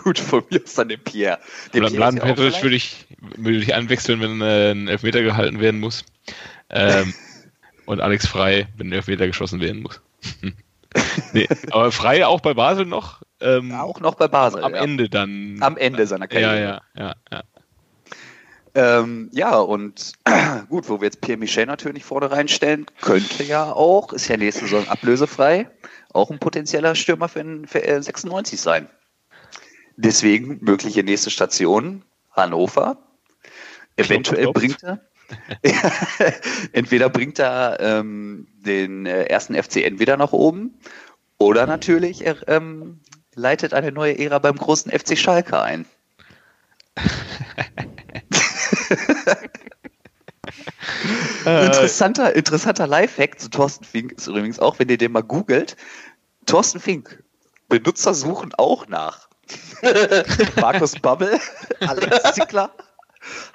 gut, von mir aus dann den Pierre. Den Pierre Bladen ja vielleicht- würde ich, würde ich einwechseln, wenn äh, ein Elfmeter gehalten werden muss. Ähm, und Alex Frei, wenn ein Elfmeter geschossen werden muss. nee, aber Frei auch bei Basel noch. Ähm, Auch noch bei Basel. am ja. Ende dann. Am Ende seiner ja, Karriere. ja, ja, ja. Ähm, ja, und gut, wo wir jetzt Pierre Michel natürlich vorne reinstellen, könnte ja auch, ist ja nächste Saison ablösefrei, auch ein potenzieller Stürmer für, den- für äh, 96 sein. Deswegen mögliche nächste Station, Hannover. Eventuell klopf. bringt er, entweder bringt er ähm, den äh, ersten FCN wieder nach oben oder natürlich er ähm, leitet eine neue Ära beim großen FC Schalke ein. Interessanter, interessanter Lifehack zu Thorsten Fink ist übrigens auch, wenn ihr den mal googelt, Thorsten Fink, Benutzer suchen auch nach. Markus Babbel, Alex Zickler,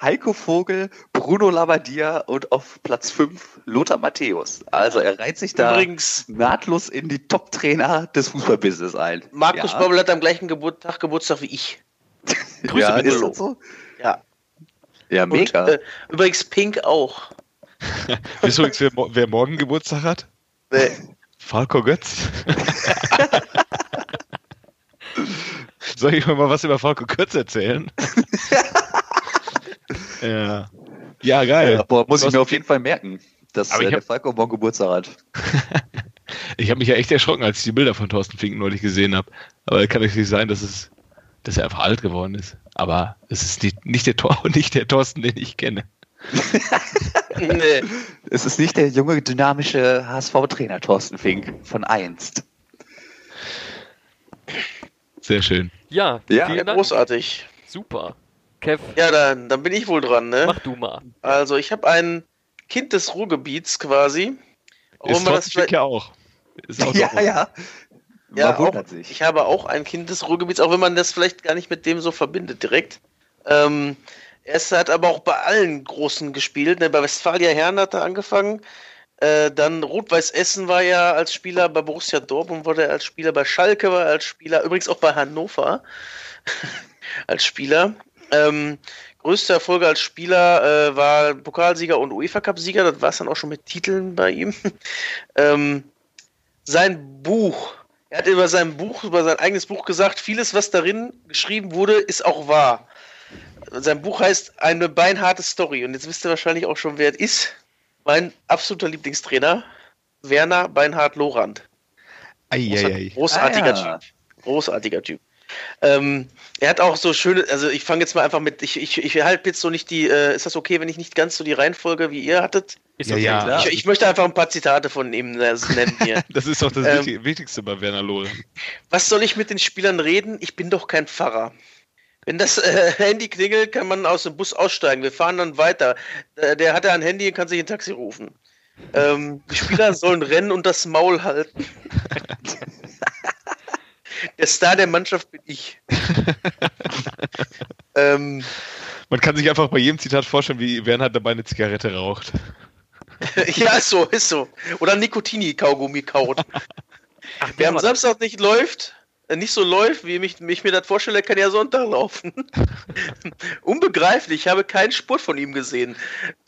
Heiko Vogel, Bruno Labbadia und auf Platz 5 Lothar Matthäus. Also er reiht sich da Übrigens, nahtlos in die Top-Trainer des Fußballbusiness ein. Markus ja. Bobbel hat am gleichen Geburt Tag Geburtstag wie ich. Grüße ja, ist so? Ja. Ja, Und, mega. äh, übrigens Pink auch. Wisst ihr übrigens, wer, mo- wer morgen Geburtstag hat? Nee. Falco Götz. Soll ich mal was über Falco Götz erzählen? ja. Ja, geil. ja, boah, muss ich mir auf jeden Fall merken, dass äh, der hab- Falco morgen Geburtstag hat. Ich habe mich ja echt erschrocken, als ich die Bilder von Thorsten Fink neulich gesehen habe. Aber kann natürlich sein, dass es, dass er einfach alt geworden ist. Aber es ist nicht, nicht der Tor, nicht der Thorsten, den ich kenne. nee. Es ist nicht der junge, dynamische HSV-Trainer Thorsten Fink von einst. Sehr schön. Ja, Ja, großartig. Super. Kev, Ja, dann, dann bin ich wohl dran, ne? mach du mal. Also, ich habe ein Kind des Ruhrgebiets quasi. Ist Thorsten Fink ja auch. Ist auch Ja, ja. Ja, auch, sich. ich habe auch ein Kind des Ruhrgebiets, auch wenn man das vielleicht gar nicht mit dem so verbindet direkt. Ähm, er hat aber auch bei allen Großen gespielt. Ne? Bei Westfalia Herne hat er angefangen. Äh, dann Rot-Weiß Essen war ja als Spieler bei Borussia Dortmund, wurde er als Spieler bei Schalke, war er als Spieler, übrigens auch bei Hannover als Spieler. Ähm, größte Erfolge als Spieler äh, war Pokalsieger und UEFA-Cup-Sieger. Das war es dann auch schon mit Titeln bei ihm. ähm, sein Buch. Er hat über sein Buch, über sein eigenes Buch gesagt, vieles, was darin geschrieben wurde, ist auch wahr. Sein Buch heißt Eine beinharte Story. Und jetzt wisst ihr wahrscheinlich auch schon, wer es ist. Mein absoluter Lieblingstrainer, Werner Beinhard Lorand. Eieiei. Großartiger Ah, ja. Typ. Großartiger Typ. Ähm, er hat auch so schöne, also ich fange jetzt mal einfach mit, ich, ich, ich halte jetzt so nicht die, äh, ist das okay, wenn ich nicht ganz so die Reihenfolge wie ihr hattet? Ist Ja, okay. ja. klar. Ich, ich möchte einfach ein paar Zitate von ihm äh, nennen hier. Das ist doch das Ähm, Wichtig- Wichtigste bei Werner Lohren. Was soll ich mit den Spielern reden? Ich bin doch kein Pfarrer. Wenn das äh, Handy klingelt, kann man aus dem Bus aussteigen. Wir fahren dann weiter. Äh, der hat ja ein Handy und kann sich ein Taxi rufen. Ähm, die Spieler sollen rennen und das Maul halten. Der Star der Mannschaft bin ich. ähm, Man kann sich einfach bei jedem Zitat vorstellen, wie Werner dabei eine Zigarette raucht. ja, ist so, ist so. Oder Nikotini-Kaugummi kaut. Wer am Samstag nicht läuft, nicht so läuft, wie ich, ich mir das vorstelle, kann ja Sonntag laufen. Unbegreiflich, ich habe keinen Spurt von ihm gesehen.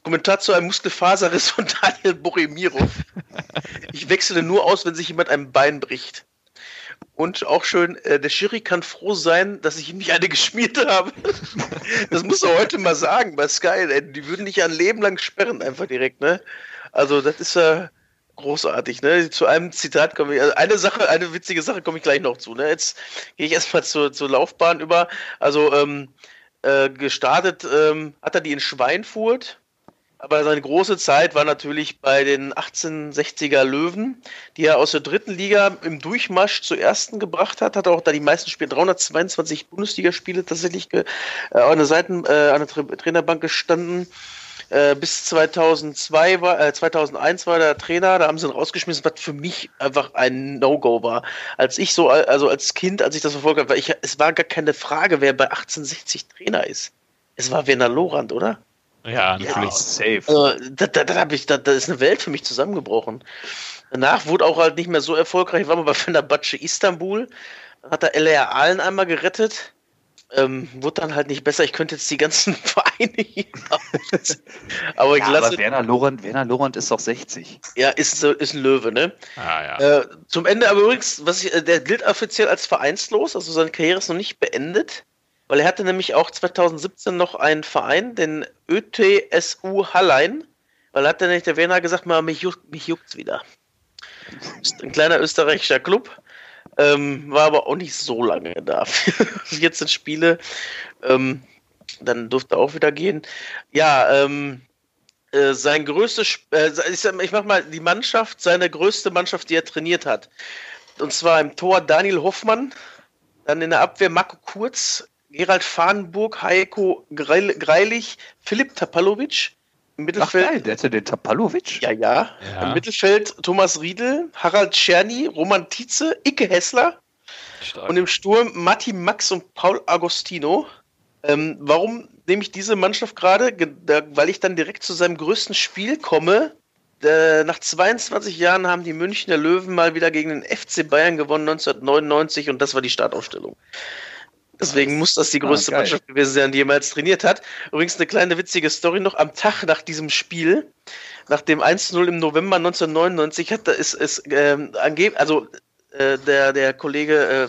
Kommentar zu einem Muskelfaserriss von Daniel Borimirov. Ich wechsle nur aus, wenn sich jemand ein Bein bricht. Und auch schön, äh, der Schiri kann froh sein, dass ich ihm nicht eine geschmiert habe. das muss er heute mal sagen bei Sky. Ey, die würden dich ja ein Leben lang sperren, einfach direkt, ne? Also, das ist ja. Äh, großartig. Ne? Zu einem Zitat komme ich, also eine Sache, eine witzige Sache komme ich gleich noch zu. Ne? Jetzt gehe ich erstmal zur, zur Laufbahn über. Also ähm, äh, gestartet ähm, hat er die in Schweinfurt, aber seine große Zeit war natürlich bei den 1860er Löwen, die er aus der dritten Liga im Durchmarsch zur ersten gebracht hat. Hat auch da die meisten Spiele, 322 Bundesligaspiele tatsächlich äh, an der Seiten, äh, an der Trainerbank gestanden. Äh, bis 2002 war, äh, 2001 war der Trainer, da haben sie ihn rausgeschmissen, was für mich einfach ein No-Go war. Als ich so, also als Kind, als ich das verfolgt habe, ich, es war gar keine Frage, wer bei 1860 Trainer ist. Es war Werner Lorand, oder? Ja, natürlich. Ja, safe. Also, da, da, da, ich, da, da ist eine Welt für mich zusammengebrochen. Danach wurde auch halt nicht mehr so erfolgreich, war mal bei Fenerbahce Istanbul, hat er LR Aalen einmal gerettet ähm, wurde dann halt nicht besser. Ich könnte jetzt die ganzen Vereine hier Aber, ja, aber Werner Lorand, Werner Lorand ist doch 60. Ja, ist, ist ein Löwe, ne? Ah, ja. Äh, zum Ende aber übrigens, was ich, äh, der gilt offiziell als vereinslos, also seine Karriere ist noch nicht beendet, weil er hatte nämlich auch 2017 noch einen Verein, den ÖTSU Hallein, weil er hat nicht der Werner gesagt, mal, mich, juckt, mich juckt's wieder. Ist ein kleiner österreichischer Club. Ähm, war aber auch nicht so lange da. 14 Spiele. Ähm, dann durfte er auch wieder gehen. Ja, ähm, äh, sein größtes, äh, ich, ich mach mal die Mannschaft, seine größte Mannschaft, die er trainiert hat. Und zwar im Tor Daniel Hoffmann, dann in der Abwehr Marco Kurz, Gerald Fahnenburg, Heiko Greilich, Philipp Tapalovic, im Mittelfeld. Ach geil, der hatte den Tapalovic. Ja, ja, ja. Im Mittelfeld Thomas Riedel, Harald Czerny, Roman Tietze, Icke Hessler. Stark. Und im Sturm Matti Max und Paul Agostino. Ähm, warum nehme ich diese Mannschaft gerade? Weil ich dann direkt zu seinem größten Spiel komme. Äh, nach 22 Jahren haben die Münchner Löwen mal wieder gegen den FC Bayern gewonnen, 1999, und das war die Startausstellung. Deswegen muss das die ah, größte ah, Mannschaft gewesen sein, die jemals trainiert hat. Übrigens eine kleine witzige Story noch. Am Tag nach diesem Spiel, nach dem 1-0 im November 1999, hat da ist, ist ähm, angeblich, also äh, der, der Kollege äh,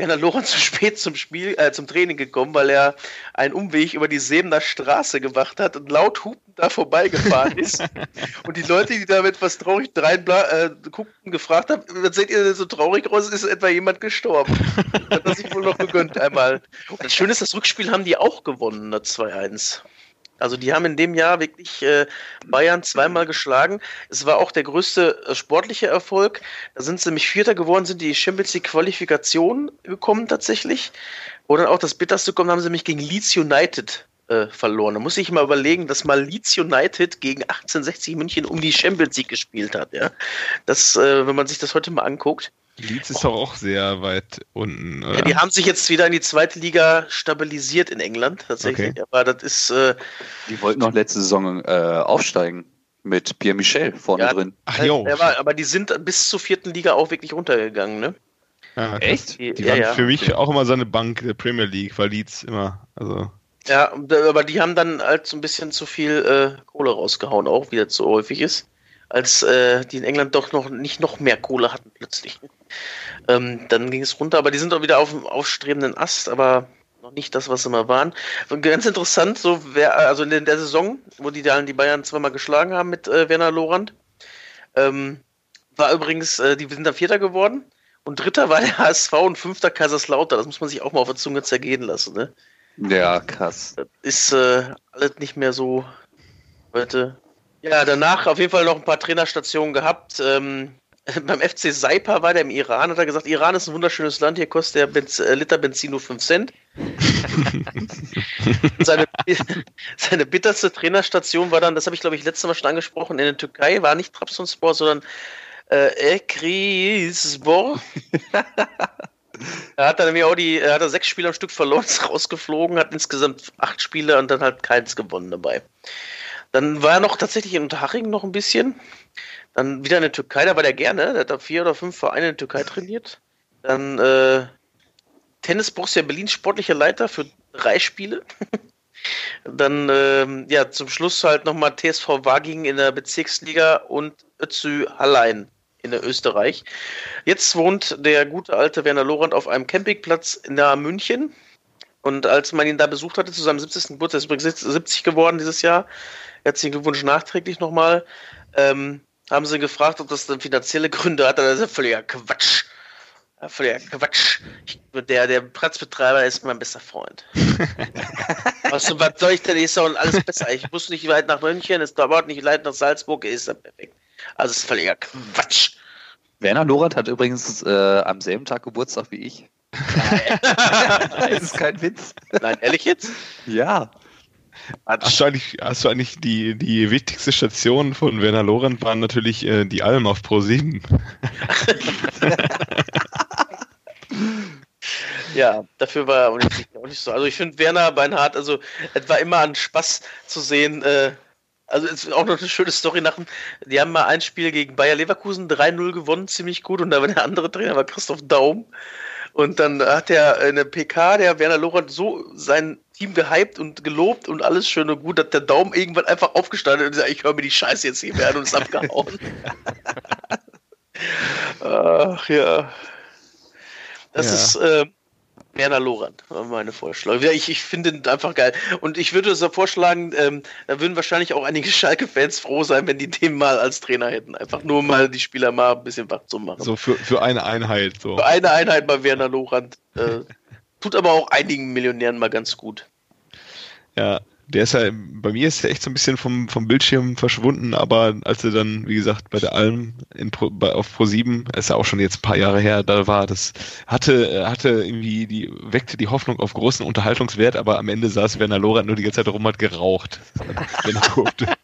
Werner Lorenz zu spät zum Spiel, äh, zum Training gekommen, weil er einen Umweg über die Sebener Straße gemacht hat und laut hupend da vorbeigefahren ist. und die Leute, die da mit etwas traurig rein äh, guckten, gefragt haben, was seht ihr denn so traurig aus? Ist etwa jemand gestorben? hat er sich wohl noch gegönnt einmal. Und das Schöne ist, das Rückspiel haben die auch gewonnen, 2-1. Also die haben in dem Jahr wirklich äh, Bayern zweimal geschlagen. Es war auch der größte äh, sportliche Erfolg. Da sind sie nämlich Vierter geworden, sind die Champions League Qualifikation gekommen tatsächlich. Dann auch das Bitterste kommen, haben sie mich gegen Leeds United äh, verloren. Da muss ich mal überlegen, dass mal Leeds United gegen 1860 München um die Champions League gespielt hat. Ja, das, äh, wenn man sich das heute mal anguckt. Leeds ist doch auch sehr weit unten. Oder? Ja, die haben sich jetzt wieder in die zweite Liga stabilisiert in England tatsächlich. Okay. Aber das ist. Äh, die wollten noch letzte Saison äh, aufsteigen mit Pierre Michel vorne ja, drin. Ach jo. Aber, aber die sind bis zur vierten Liga auch wirklich runtergegangen, ne? Ja, Echt? Die, die ja, waren ja. für mich auch immer so eine Bank der Premier League, weil Leeds immer, also. Ja, aber die haben dann halt so ein bisschen zu viel äh, Kohle rausgehauen, auch wie das so häufig ist als äh, die in England doch noch nicht noch mehr Kohle hatten plötzlich. Ähm, dann ging es runter, aber die sind auch wieder auf dem aufstrebenden Ast, aber noch nicht das, was sie mal waren. Ganz interessant, so wer, also in der Saison, wo die dann die Bayern zweimal geschlagen haben mit äh, Werner Lorand, ähm, war übrigens, äh, die sind da Vierter geworden und Dritter war der HSV und Fünfter Kaiserslautern. Das muss man sich auch mal auf der Zunge zergehen lassen, ne? Ja, krass. Das ist äh, alles nicht mehr so heute ja, danach auf jeden Fall noch ein paar Trainerstationen gehabt. Ähm, beim FC Saipa war der im Iran, hat er gesagt, Iran ist ein wunderschönes Land, hier kostet der Benz, äh, Liter Benzin nur 5 Cent. seine, seine bitterste Trainerstation war dann, das habe ich glaube ich letztes Mal schon angesprochen, in der Türkei, war nicht Trabzonspor, sondern äh, Ekrispor. Er hat dann nämlich auch die, er hat sechs Spiele am Stück verloren, ist rausgeflogen, hat insgesamt acht Spiele und dann halt keins gewonnen dabei. Dann war er noch tatsächlich in Unterhaching noch ein bisschen. Dann wieder in der Türkei, da war der gerne. Der hat da vier oder fünf Vereine in der Türkei trainiert. Dann äh, Tennis Borussia Berlin sportlicher Leiter für drei Spiele. Dann ähm, ja zum Schluss halt nochmal TSV Waging in der Bezirksliga und Özü Hallein in der Österreich. Jetzt wohnt der gute alte Werner Lorand auf einem Campingplatz in der München. Und als man ihn da besucht hatte zu seinem 70. Geburtstag, ist übrigens 70 geworden dieses Jahr, herzlichen Glückwunsch nachträglich nochmal, ähm, haben sie gefragt, ob das dann finanzielle Gründe hat. Das ist völliger Quatsch. Völliger Quatsch. Ich, der, der Platzbetreiber ist mein bester Freund. was, was soll ich denn? Ist doch alles besser. Ich muss nicht weit nach München, es dauert nicht weit nach Salzburg, ist dann perfekt. Also, es ist völliger Quatsch. Werner Lorand hat übrigens äh, am selben Tag Geburtstag wie ich. das ist kein Witz. Nein, ehrlich jetzt? Ja. Hast du eigentlich, hast du eigentlich die, die wichtigste Station von Werner Lorand waren natürlich äh, die Alm auf Pro 7. ja, dafür war er auch nicht, auch nicht so. Also ich finde Werner Beinhardt, also es war immer ein Spaß zu sehen. Äh, also es ist auch noch eine schöne Story nach dem, die haben mal ein Spiel gegen Bayer Leverkusen 3-0 gewonnen, ziemlich gut. Und da war der andere Trainer war Christoph Daum. Und dann hat er der PK, der Werner Lorand, so sein Team gehypt und gelobt und alles schön und gut, dass der Daumen irgendwann einfach aufgestanden und gesagt, ich höre mir die Scheiße jetzt hier werden und ist abgehauen. Ach ja. Das Ja. ist äh, Werner Lorand, war meine Vorschläge. Ja, ich, ich finde ihn einfach geil. Und ich würde so vorschlagen, ähm, da würden wahrscheinlich auch einige Schalke-Fans froh sein, wenn die den mal als Trainer hätten. Einfach nur mal die Spieler mal ein bisschen wach zu machen. So für, für eine Einheit. So. Für eine Einheit mal Werner Lorand. Äh, tut aber auch einigen Millionären mal ganz gut. Ja, der ist ja, bei mir ist er echt so ein bisschen vom, vom Bildschirm verschwunden, aber als er dann, wie gesagt, bei der Alm in Pro, bei, auf Pro 7, ist ja auch schon jetzt ein paar Jahre her, da war, das hatte, hatte irgendwie die, weckte die Hoffnung auf großen Unterhaltungswert, aber am Ende saß Werner Lorand nur die ganze Zeit rum hat geraucht, wenn er durfte.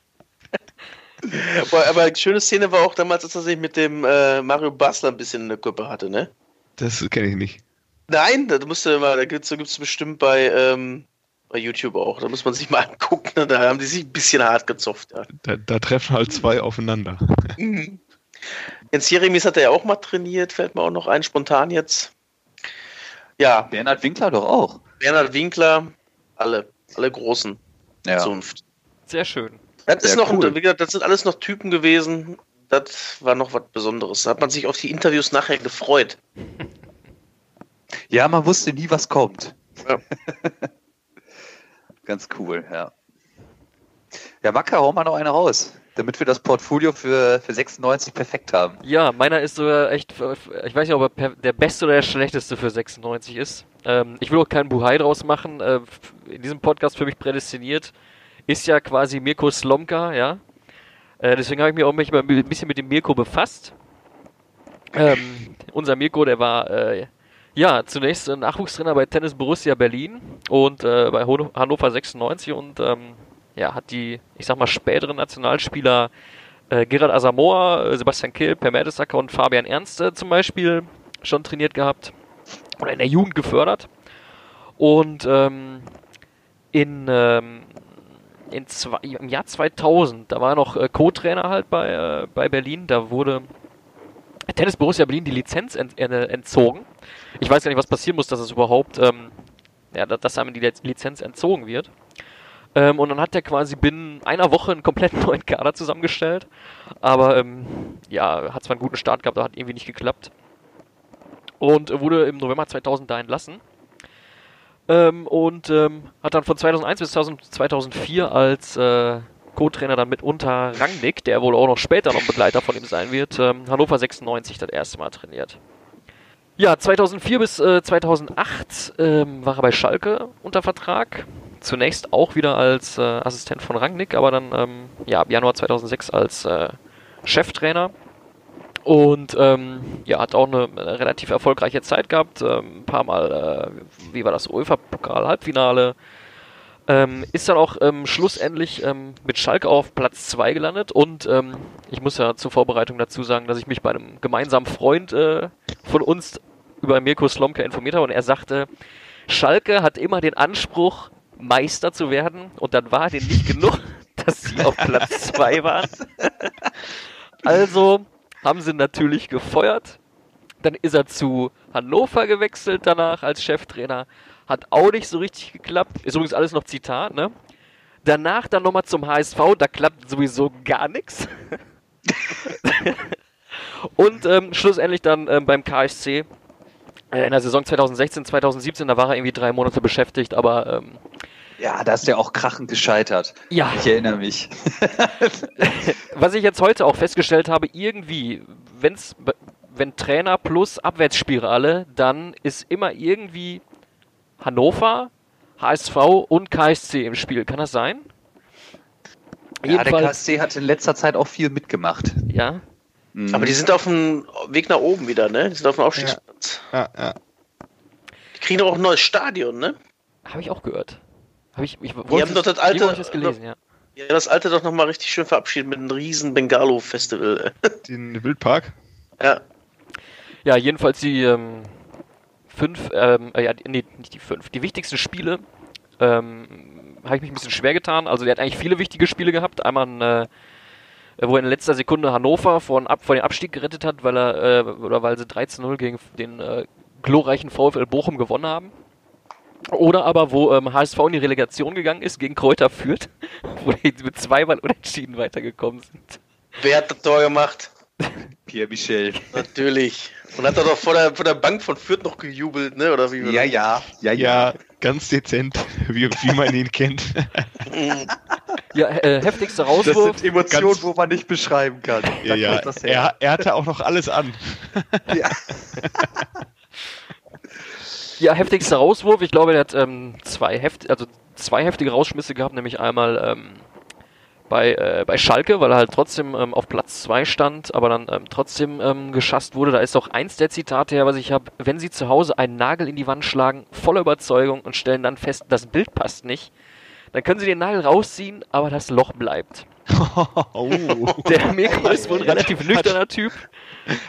Aber, aber eine schöne Szene war auch damals, als er sich mit dem äh, Mario Basler ein bisschen in der Kuppe hatte, ne? Das kenne ich nicht. Nein, da musst du mal, da da gibt's bestimmt bei, ähm, bei YouTube auch. Da muss man sich mal angucken. Ne? Da haben die sich ein bisschen hart gezopft, ja. Da, da treffen halt zwei aufeinander. Mhm. Jens Jeremies hat er ja auch mal trainiert, fällt mir auch noch ein, spontan jetzt. Ja, Bernhard Winkler doch auch. Bernhard Winkler, alle, alle großen Ja. Zunft. Sehr schön. Das ist noch, cool. wie gesagt, das sind alles noch Typen gewesen. Das war noch was Besonderes. Da hat man sich auf die Interviews nachher gefreut. Ja, man wusste nie, was kommt. Ja. Ganz cool, ja. Ja, Wacker, hau mal noch eine raus, damit wir das Portfolio für, für 96 perfekt haben. Ja, meiner ist sogar echt, ich weiß nicht, ob er der beste oder der schlechteste für 96 ist. Ähm, ich will auch keinen Buhai draus machen. Äh, in diesem Podcast für mich prädestiniert ist ja quasi Mirko Slomka, ja. Äh, deswegen habe ich mich auch mich mal ein bisschen mit dem Mirko befasst. Ähm, unser Mirko, der war äh, ja zunächst äh, Nachwuchstrainer bei Tennis Borussia Berlin und äh, bei Hannover 96 und ähm, ja, hat die, ich sag mal, späteren Nationalspieler äh, Gerard Asamoah, äh, Sebastian Kill, Per Mertesacker und Fabian Ernst äh, zum Beispiel schon trainiert gehabt oder in der Jugend gefördert. Und ähm, in, ähm, in zwei, im Jahr 2000, da war er noch äh, Co-Trainer halt bei, bei Berlin, da wurde Tennis Borussia Berlin die Lizenz ent, entzogen. Ich weiß gar nicht, was passieren muss, dass es überhaupt, ähm, ja, dass, einem die Liz- Lizenz entzogen wird. Ähm, und dann hat er quasi binnen einer Woche einen komplett neuen Kader zusammengestellt. Aber ähm, ja, hat zwar einen guten Start gehabt, aber hat irgendwie nicht geklappt. Und wurde im November 2000 da entlassen. Ähm, und ähm, hat dann von 2001 bis 2000, 2004 als äh, Co-Trainer dann mit unter Rangnick, der wohl auch noch später noch Begleiter von ihm sein wird, ähm, Hannover 96 das erste Mal trainiert. Ja, 2004 bis äh, 2008 ähm, war er bei Schalke unter Vertrag. Zunächst auch wieder als äh, Assistent von Rangnick, aber dann ähm, ja, ab Januar 2006 als äh, Cheftrainer. Und ähm, ja, hat auch eine, eine relativ erfolgreiche Zeit gehabt. Ähm, ein paar Mal, äh, wie war das, UEFA-Pokal-Halbfinale. Ähm, ist dann auch ähm, schlussendlich ähm, mit Schalke auf Platz 2 gelandet. Und ähm, ich muss ja zur Vorbereitung dazu sagen, dass ich mich bei einem gemeinsamen Freund äh, von uns über Mirko Slomka informiert habe. Und er sagte, Schalke hat immer den Anspruch, Meister zu werden. Und dann war denen nicht genug, dass sie auf Platz 2 waren. Also haben sie natürlich gefeuert. Dann ist er zu Hannover gewechselt danach als Cheftrainer. Hat auch nicht so richtig geklappt. Ist übrigens alles noch Zitat, ne? Danach dann nochmal zum HSV, da klappt sowieso gar nichts. Und ähm, schlussendlich dann ähm, beim KSC äh, in der Saison 2016, 2017, da war er irgendwie drei Monate beschäftigt, aber ähm, Ja, da ist der auch krachend gescheitert. ja, Ich erinnere mich. was ich jetzt heute auch festgestellt habe, irgendwie, wenn's, wenn Trainer plus Abwärtsspirale, dann ist immer irgendwie Hannover, HSV und KSC im Spiel. Kann das sein? Ja, der Jedenfalls, KSC hat in letzter Zeit auch viel mitgemacht. ja. Mhm. Aber die sind auf dem Weg nach oben wieder, ne? Die sind auf dem Aufstiegsplatz. Ja, ja. Die kriegen doch auch ein neues Stadion, ne? Habe ich auch gehört. Hab ich, ich, haben doch das alte- das gelesen, ja. Ja, das alte doch nochmal richtig schön verabschiedet mit einem riesen Bengalo-Festival. Den Wildpark. ja. Ja, jedenfalls die ähm, fünf, ähm, äh, ja, die- nee, nicht die fünf, die wichtigsten Spiele ähm, habe ich mich ein bisschen schwer getan. Also der hat eigentlich viele wichtige Spiele gehabt. Einmal ein, äh, wo er in letzter Sekunde Hannover vor, den Ab vor den Abstieg gerettet hat, weil er äh, oder weil sie 13-0 gegen den äh, glorreichen VfL Bochum gewonnen haben. Oder aber, wo ähm, HSV in die Relegation gegangen ist gegen Kräuter Fürth, wo die mit zweimal unentschieden weitergekommen sind. Wer hat das Tor gemacht? Pierre Michel. Natürlich. Und hat er doch vor der, vor der Bank von Fürth noch gejubelt, ne? Oder wie? Ja, ja, ja, Ja, ganz dezent, wie, wie man ihn kennt. Ja, äh, heftigster Das Rauswurf. sind Emotionen, Ganz- wo man nicht beschreiben kann. Ja, Da ja. das her. Er, er hatte auch noch alles an. Ja. Ja, heftigster Rauswurf. Ich glaube, er hat ähm, zwei, heft also zwei heftige Rausschmisse gehabt, nämlich einmal ähm, bei, äh, bei Schalke, weil er halt trotzdem ähm, auf Platz 2 stand, aber dann ähm, trotzdem ähm, geschasst wurde. Da ist auch eins der Zitate her, was ich habe. Wenn Sie zu Hause einen Nagel in die Wand schlagen, voller Überzeugung und stellen dann fest, das Bild passt nicht, dann können Sie den Nagel rausziehen, aber das Loch bleibt. oh. Der Mirko ist wohl ein relativ nüchterner Typ.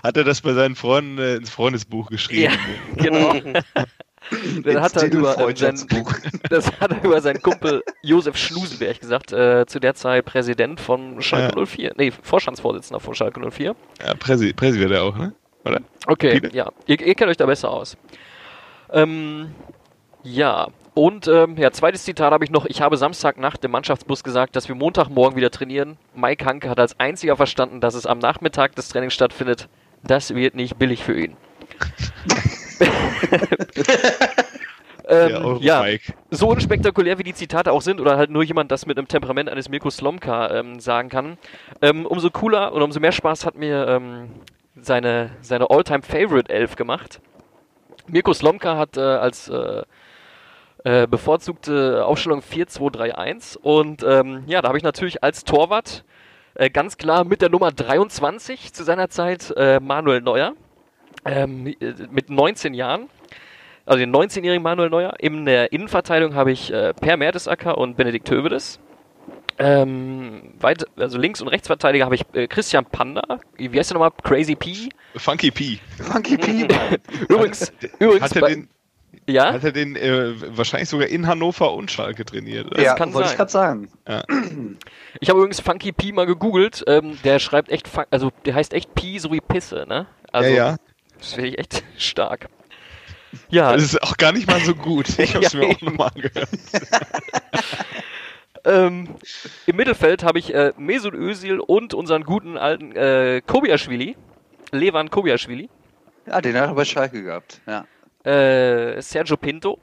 Hat er das bei seinen Freunden äh, ins Freundesbuch geschrieben? Ja, genau. Dann hat er über ähm, sein, das hat er über seinen Kumpel Josef Schlusenberg gesagt, äh, zu der Zeit Präsident von Schalke Ja. 04. Nee, Vorstandsvorsitzender von Schalke 04. Ja, Präsi, Präsi wird er auch, ne? Oder? Okay, Viele? ja. Ihr, ihr kennt euch da besser aus. Ähm, ja. Und ähm, ja, zweites Zitat habe ich noch. Ich habe Samstagnacht im Mannschaftsbus gesagt, dass wir Montagmorgen wieder trainieren. Mike Hanke hat als einziger verstanden, dass es am Nachmittag des Trainings stattfindet. Das wird nicht billig für ihn. ähm, ja, so unspektakulär wie die Zitate auch sind oder halt nur jemand das mit einem Temperament eines Mirko Slomka ähm, sagen kann, ähm, umso cooler und umso mehr Spaß hat mir ähm, seine, seine All-Time-Favorite Elf gemacht. Mirko Slomka hat äh, als äh, äh, bevorzugte Aufstellung 4-2-3-1 und ähm, ja, da habe ich natürlich als Torwart äh, ganz klar mit der Nummer 23 zu seiner Zeit äh, Manuel Neuer ähm, äh, mit 19 Jahren also den 19-jährigen Manuel Neuer. In der Innenverteidigung habe ich äh, Per Mertesacker und Benedikt Hövedes. Ähm, weit, also Links- und Rechtsverteidiger habe ich äh, Christian Panda. Wie heißt der nochmal? Crazy P. Funky P. Funky P. Übrigens, übrigens Hat er den, ja, hat er den äh, wahrscheinlich sogar in Hannover und Schalke trainiert? oder? ja, kann wollte sein. ich gerade sagen. ich habe übrigens Funky P mal gegoogelt. Ähm, der schreibt echt, also der heißt echt P so wie Pisse, ne? Also, ja, ja. Das finde ich echt stark. Ja, Das ist auch gar nicht mal so gut. Ich habe es Ja, mir auch nochmal angehört. ähm, im Mittelfeld habe ich äh, Mesut Özil und unseren guten alten äh, Kobiaschwili, Levan Kobiaschwili. Ja, den hat er bei Schalke gehabt. Ja. äh, Sergio Pinto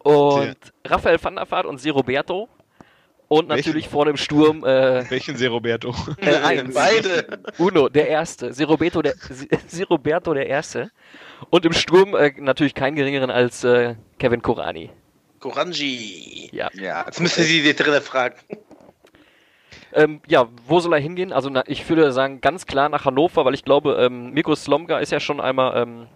und Rafael van der Vaart und Se Und Welchen? natürlich vorne im Sturm äh, Welchen Se Roberto? äh, eins. Beide. Uno, der Erste. Se Roberto der, Se Roberto der Erste. Und im Sturm äh, natürlich keinen geringeren als äh, Kevin Korani. Koranji. Ja. Ja, Jetzt müssen Sie die Trainer fragen. Ähm, ja, wo soll er hingehen? Also na, ich würde sagen, ganz klar nach Hannover, weil ich glaube, ähm, Mirko Slomka ist ja schon einmal ähm,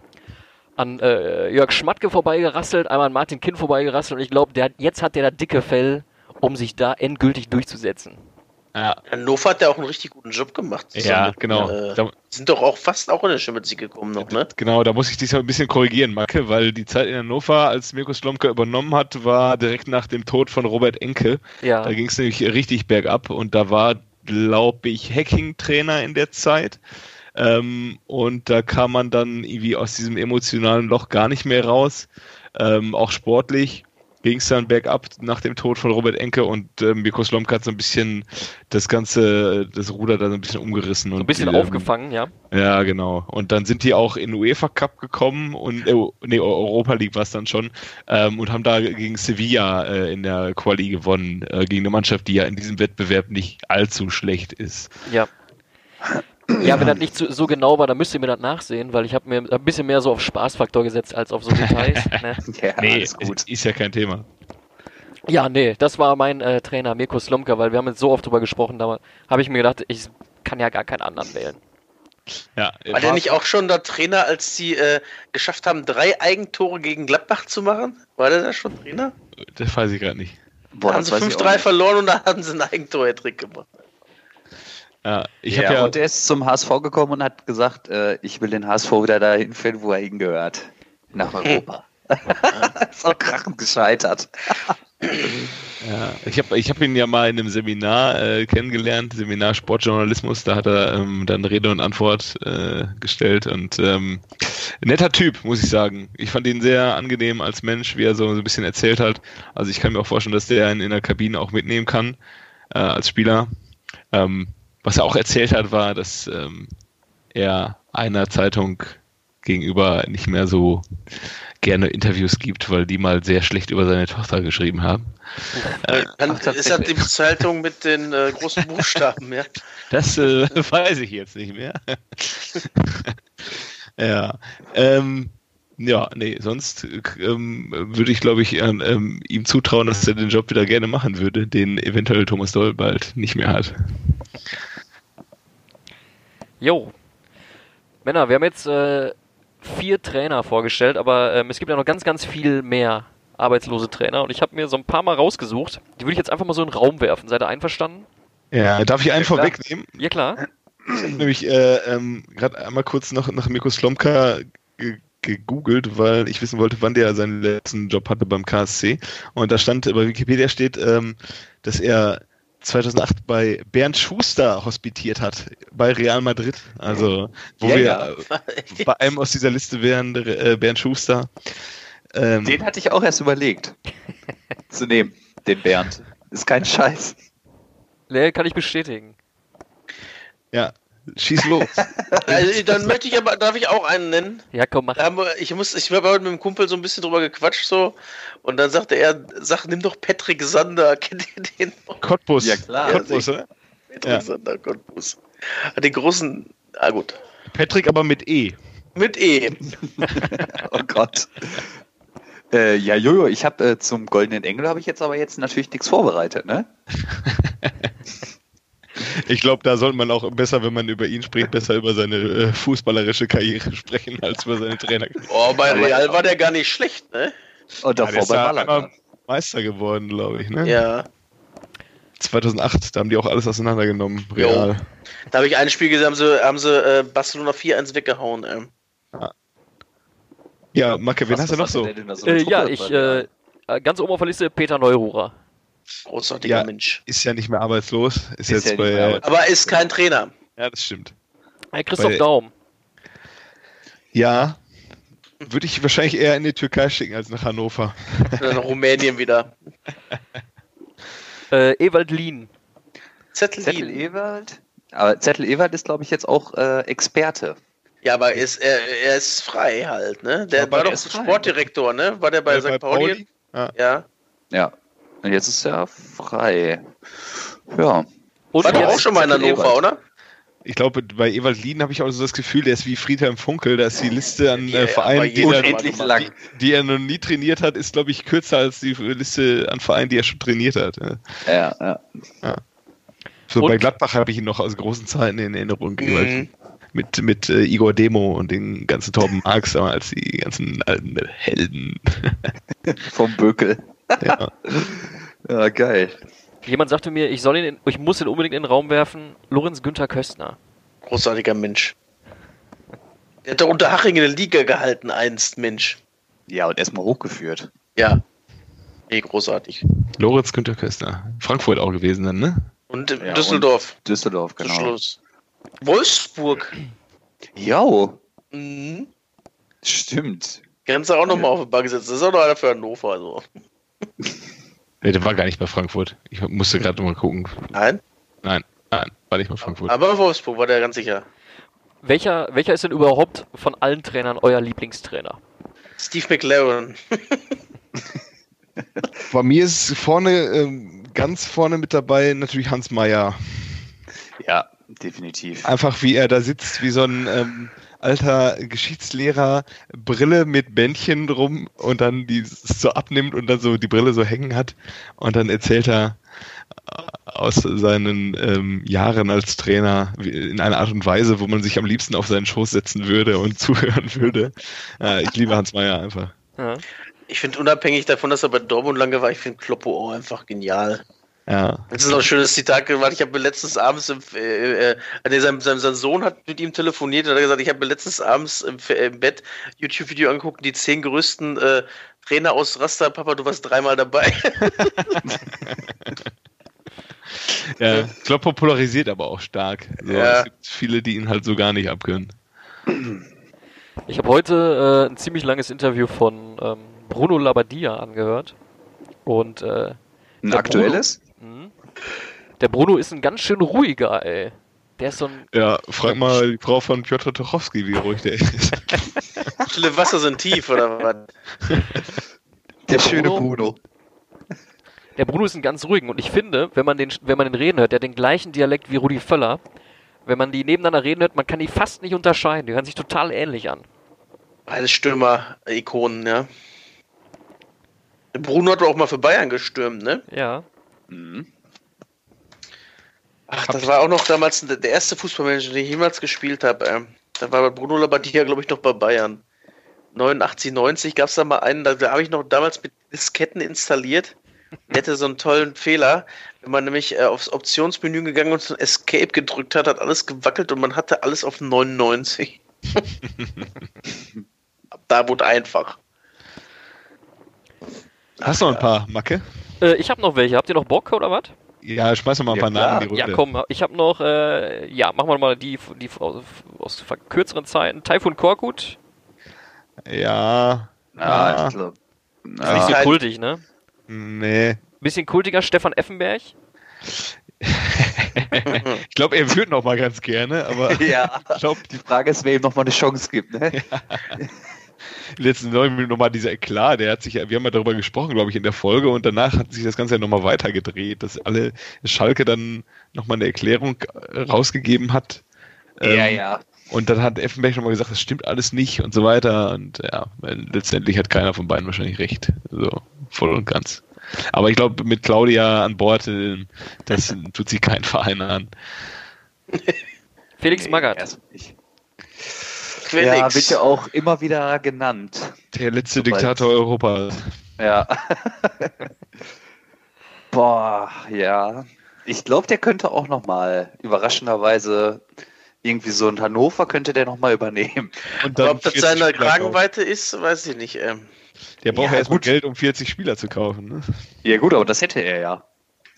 an äh, Jörg Schmatke vorbeigerasselt, einmal an Martin Kind vorbeigerasselt und ich glaube, der, hat- jetzt hat der das dicke Fell, um sich da endgültig durchzusetzen. Ja, Hannover hat ja auch einen richtig guten Job gemacht. ja Zusammen mit, genau. Äh, Da, sind doch auch fast auch in der Champions League gekommen noch, ne? genau, da muss ich dich ein bisschen korrigieren, Macke, weil die Zeit in Hannover, als Mirko Slomka übernommen hat, war direkt nach dem Tod von Robert Enke. Ja, Da ging es nämlich richtig bergab und da war, glaube ich, Hacking-Trainer in der Zeit. Ähm, und da kam man dann irgendwie aus diesem emotionalen Loch gar nicht mehr raus. Ähm, auch sportlich ging es dann bergab nach dem Tod von Robert Enke und äh, Mirko Slomka hat so ein bisschen das ganze, das Ruder da so ein bisschen umgerissen. So und ein bisschen ähm, aufgefangen, ja. Ja, genau. Und dann sind die auch in UEFA Cup gekommen und äh, nee, Europa League war es dann schon und haben da gegen Sevilla äh, in der Quali gewonnen, äh, gegen eine Mannschaft, die ja in diesem Wettbewerb nicht allzu schlecht ist. Ja. Ja, wenn das nicht so, so genau war, dann müsst ihr mir das nachsehen, weil ich habe mir ein bisschen mehr so auf Spaßfaktor gesetzt als auf so Details. ne? Ja, nee. Ist, ist ja kein Thema. Ja, nee, das war mein äh, Trainer Mirko Slomka, weil wir haben jetzt so oft drüber gesprochen, da habe ich mir gedacht, ich kann ja gar keinen anderen wählen. Ja, War der nicht auch schon der Trainer, als sie äh, geschafft haben, drei Eigentore gegen Gladbach zu machen? War der da schon Trainer? Das weiß ich gerade nicht. Boah, da haben sie weiß ich auch 5-3 nicht. verloren und da haben sie einen Eigentor-Trick gemacht. Ja, ich ja, habe ja, und der ist zum HSV gekommen und hat gesagt, äh, ich will den HSV wieder dahin führen, wo er hingehört. Nach Europa. ist auch krachend gescheitert. Ja, ich habe ich hab ihn ja mal in einem Seminar äh, kennengelernt, Seminar Sportjournalismus, da hat er ähm, dann Rede und Antwort äh, gestellt und ähm, netter Typ, muss ich sagen. Ich fand ihn sehr angenehm als Mensch, wie er so ein bisschen erzählt hat. Also ich kann mir auch vorstellen, dass der ihn in der Kabine auch mitnehmen kann äh, als Spieler. Ähm, was er auch erzählt hat, war, dass ähm, er einer Zeitung gegenüber nicht mehr so gerne Interviews gibt, weil die mal sehr schlecht über seine Tochter geschrieben haben. Äh, Dann ach, ist das die. Zeitung mit den äh, großen Buchstaben, ja? Das äh, weiß ich jetzt nicht mehr. ja. Ähm, ja, nee, sonst ähm, würde ich, glaube ich, ähm, ihm zutrauen, dass er den Job wieder gerne machen würde, den eventuell Thomas Doll bald nicht mehr hat. Jo. Männer, wir haben jetzt äh, vier Trainer vorgestellt, aber ähm, es gibt ja noch ganz, ganz viel mehr arbeitslose Trainer und ich habe mir so ein paar mal rausgesucht. Die würde ich jetzt einfach mal so in den Raum werfen. Seid ihr einverstanden? Ja, darf ich einen Ja, vorwegnehmen? Ja, klar. Ich habe nämlich äh, ähm, gerade einmal kurz noch nach Mirko Slomka ge gegoogelt, weil ich wissen wollte, wann der seinen letzten Job hatte beim KSC. Und da stand, bei Wikipedia steht, ähm, dass er 2008 bei Bernd Schuster hospitiert hat, bei Real Madrid. Also, wo Ja, wir ja. bei einem aus dieser Liste wären, äh, Bernd Schuster. Ähm, Den hatte ich auch erst überlegt zu nehmen, den Bernd. Ist kein Scheiß. Nee, kann ich bestätigen. ja, schieß los. Also, dann möchte ich aber, darf ich auch einen nennen? Ja, komm, mach. Ich muss, ich habe heute mit dem Kumpel so ein bisschen drüber gequatscht so und dann sagte er, sag, nimm doch Patrick Sander, kennt ihr den noch? Cottbus. Ja, klar. Cottbus, oder? Patrick Ja. Sander, Cottbus. Hat den großen, ah gut, Patrick aber mit E. mit E. Oh Gott. Äh, ja, Jojo, ich habe äh, zum Goldenen Engel habe ich jetzt aber jetzt natürlich nichts vorbereitet, ne? Ich glaube, da sollte man auch besser, wenn man über ihn spricht, besser über seine äh, fußballerische Karriere sprechen, als über seine Trainer. Oh, bei Real war der gar nicht schlecht, ne? Und Ja, davor der ist bei ja Malaga. Meister geworden, glaube ich. Ne? Ja. 2008, da haben die auch alles auseinandergenommen. Real. Da habe ich ein Spiel gesehen, haben sie, haben sie äh, Barcelona 4-1 weggehauen. Ähm. Ja, Macke, wen Was- hast du noch so? so Äh, ja, ich, äh, ganz oben auf der Liste Peter Neururer. Großartiger Ja. Mensch. Ist ja nicht mehr arbeitslos. Ist, Ist jetzt ja bei. mehr arbeitslos. Aber ist kein Trainer. ja, das stimmt. Äh, Christoph Bei- Daum. Ja, würde ich wahrscheinlich eher in die Türkei schicken als nach Hannover. Oder nach Rumänien wieder. Äh, Ewald Lien. Zettel, Zettel Lien. Ewald? Aber Zettel Ewald ist, glaube ich, jetzt auch äh, Experte. Ja, aber ist, er, er ist frei halt, ne? Der Aber war der doch. Sportdirektor, ne? War der bei Äh, St. Pauli? Ja. Ja. Ja. Und jetzt ist er frei. Ja. Und War auch schon mal in Hannover, Ewald. oder? Ich glaube, bei Ewald Lien habe ich auch so das Gefühl, der ist wie Friedhelm Funkel, da ist die Liste an Ja, äh, Vereinen, die, er, die- lang. die er noch nie trainiert hat, ist, glaube ich, kürzer als die Liste an Vereinen, die er schon trainiert hat. Ja. Ja, ja. So Und- bei Gladbach habe ich ihn noch aus großen Zeiten in Erinnerung. Ewald Mhm. Mit, mit äh, Igor Demo und den ganzen Torben Marx als die ganzen alten Helden. Vom Bökel. Ja. Ja, geil. Jemand sagte mir, ich soll ihn, in, ich muss ihn unbedingt in den Raum werfen. Lorenz Günther Köstner. Großartiger Mensch. Der hat doch unter Haching in der Liga gehalten, einst, Mensch. Ja, und erstmal hochgeführt. Ja. Nee, großartig. Lorenz Günther Köstner. Frankfurt auch gewesen dann, ne? Und Ja, Düsseldorf. Düsseldorf, Zum genau. Schluss. Wolfsburg. Jo, Mhm. stimmt. Grenze auch nochmal auf die Bank gesetzt. Das ist auch noch einer für Hannover. Also. Nee, der war gar nicht bei Frankfurt. Ich musste gerade mal gucken. Nein, Nein, nein, war nicht bei Frankfurt. aber in Wolfsburg war der ganz sicher. Welcher, welcher ist denn überhaupt von allen Trainern euer Lieblingstrainer? Steve McLaren. Bei mir ist vorne, ähm, ganz vorne mit dabei natürlich Hans Meyer. Ja, definitiv. Einfach wie er da sitzt, wie so ein ähm, alter Geschichtslehrer, Brille mit Bändchen drum und dann die so abnimmt und dann so die Brille so hängen hat und dann erzählt er äh, aus seinen ähm, Jahren als Trainer in einer Art und Weise, wo man sich am liebsten auf seinen Schoß setzen würde und zuhören würde. Äh, ich liebe Hans Meyer einfach. Ja. Ich finde unabhängig davon, dass er bei Dortmund lange war, ich finde Kloppo auch einfach genial. Ja. Das ist noch ein schönes Zitat gemacht. Ich habe mir letztens abends, im, äh, äh, nee, sein, sein, sein Sohn hat mit ihm telefoniert und hat gesagt, ich habe mir letztens abends im, äh, im Bett YouTube-Video angeguckt, die zehn größten äh, Trainer aus Raster. Papa, du warst dreimal dabei. ja. Klopp popularisiert aber auch stark. So, Ja. Es gibt viele, die ihn halt so gar nicht abkönnen. Ich habe heute äh, ein ziemlich langes Interview von ähm, Bruno Labbadia angehört. Und äh, Ein aktuelles? Mh, der Bruno ist ein ganz schön ruhiger, ey. Der ist so ein. Ja, frag mal die Frau von Piotr Tuchowski, wie ruhig der ist. Stille Wasser sind tief, oder was? Der schöne Bruno? Bruno. Der Bruno ist ein ganz ruhigen. Und ich finde, wenn man den, wenn man den reden hört, der hat den gleichen Dialekt wie Rudi Völler. Wenn man die nebeneinander reden hört, man kann die fast nicht unterscheiden. Die hören sich total ähnlich an. Beide Stürmer-Ikonen, ja. Bruno hat auch mal für Bayern gestürmt, ne? Ja. Mhm. Ach, das war auch noch damals der erste Fußballmanager, den ich jemals gespielt habe. Ähm, da war Bruno Labbadia, glaube ich, noch bei Bayern. 89, 90 gab es da mal einen, da, habe ich noch damals mit Disketten installiert. Der hatte so einen tollen Fehler. Wenn man nämlich äh, aufs Optionsmenü gegangen und so Escape gedrückt hat, hat alles gewackelt und man hatte alles auf 99. Ab da wurde einfach. Hast du noch ein paar, Macke? Äh, ich habe noch welche. Habt ihr noch Bock oder was? Ja, schmeiß mal ein Ja, paar klar. Namen in die Ja, Runde. komm, ich habe noch, äh, ja, machen wir mal die, die aus, aus kürzeren Zeiten. Taifun Korkut. Ja. Ja, Ja. ich glaube. Ist nicht Ja, so Kein- kultig, ne? Nee. Bisschen kultiger, Stefan Effenberg. Ich glaube, er würde noch mal ganz gerne, aber ja. ich glaube, Die Frage ist, wer ihm nochmal eine Chance gibt. Ne? die letzten neun Minuten nochmal dieser Eklat, der hat sich, ja- wir haben ja darüber gesprochen, glaube ich, in der Folge und danach hat sich das Ganze ja nochmal weitergedreht, dass alle Schalke dann nochmal eine Erklärung äh, rausgegeben hat. Ähm, ja. Und dann hat Effenberg nochmal gesagt, das stimmt alles nicht und so weiter. Und ja, letztendlich hat keiner von beiden wahrscheinlich recht. So, voll und ganz. Aber ich glaube, mit Claudia an Bord, äh, das tut sich kein Verein an. Felix Nee, Magath. Quelix. Ja, wird ja auch immer wieder genannt. Der letzte Sobald- Diktator Europas. Ja. Boah, ja. Ich glaube, der könnte auch nochmal überraschenderweise irgendwie so ein Hannover könnte der nochmal übernehmen. Und Aber ob das 40 seine. Kragenweite ist, weiß ich nicht. Ähm, Der braucht Ja, ja erstmal gut. Geld, um 40 Spieler zu kaufen. Ne? Ja gut, aber das hätte er ja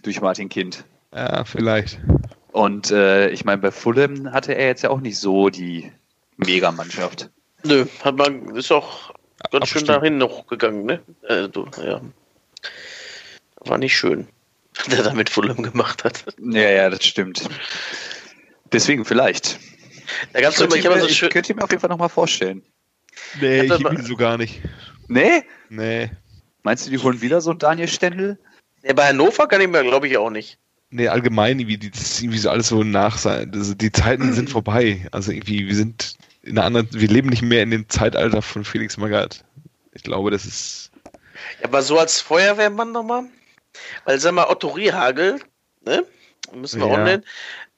durch Martin Kind. Ja, vielleicht. Und äh, ich meine, bei Fulham hatte er jetzt ja auch nicht so die Mega-Mannschaft. nö, hat man, ist auch ganz schön Abgestimmt. dahin noch gegangen, ne? Du, ja. War nicht schön, was der da mit Fulham gemacht hat. Ja, ja, das stimmt. Deswegen vielleicht. Da gab's könnte immer, ich habe mir- so ich schön. könnte mir auf jeden Fall nochmal vorstellen. Nee, ich liebe ihn so gar nicht. Nee? Nee. Meinst du, die holen wieder so einen Daniel Stendel? Ja, bei Hannover kann ich mir, glaube ich, auch nicht. Nee, allgemein, irgendwie, die, das ist irgendwie so alles so nach sein. Also die Zeiten sind vorbei. Also irgendwie, wir sind in einer anderen, wir leben nicht mehr in dem Zeitalter von Felix Magath. Ich glaube, das ist. Ja, aber so als Feuerwehrmann nochmal. Weil, sag mal, Otto Rehagel, ne? Müssen wir Ja. auch nennen.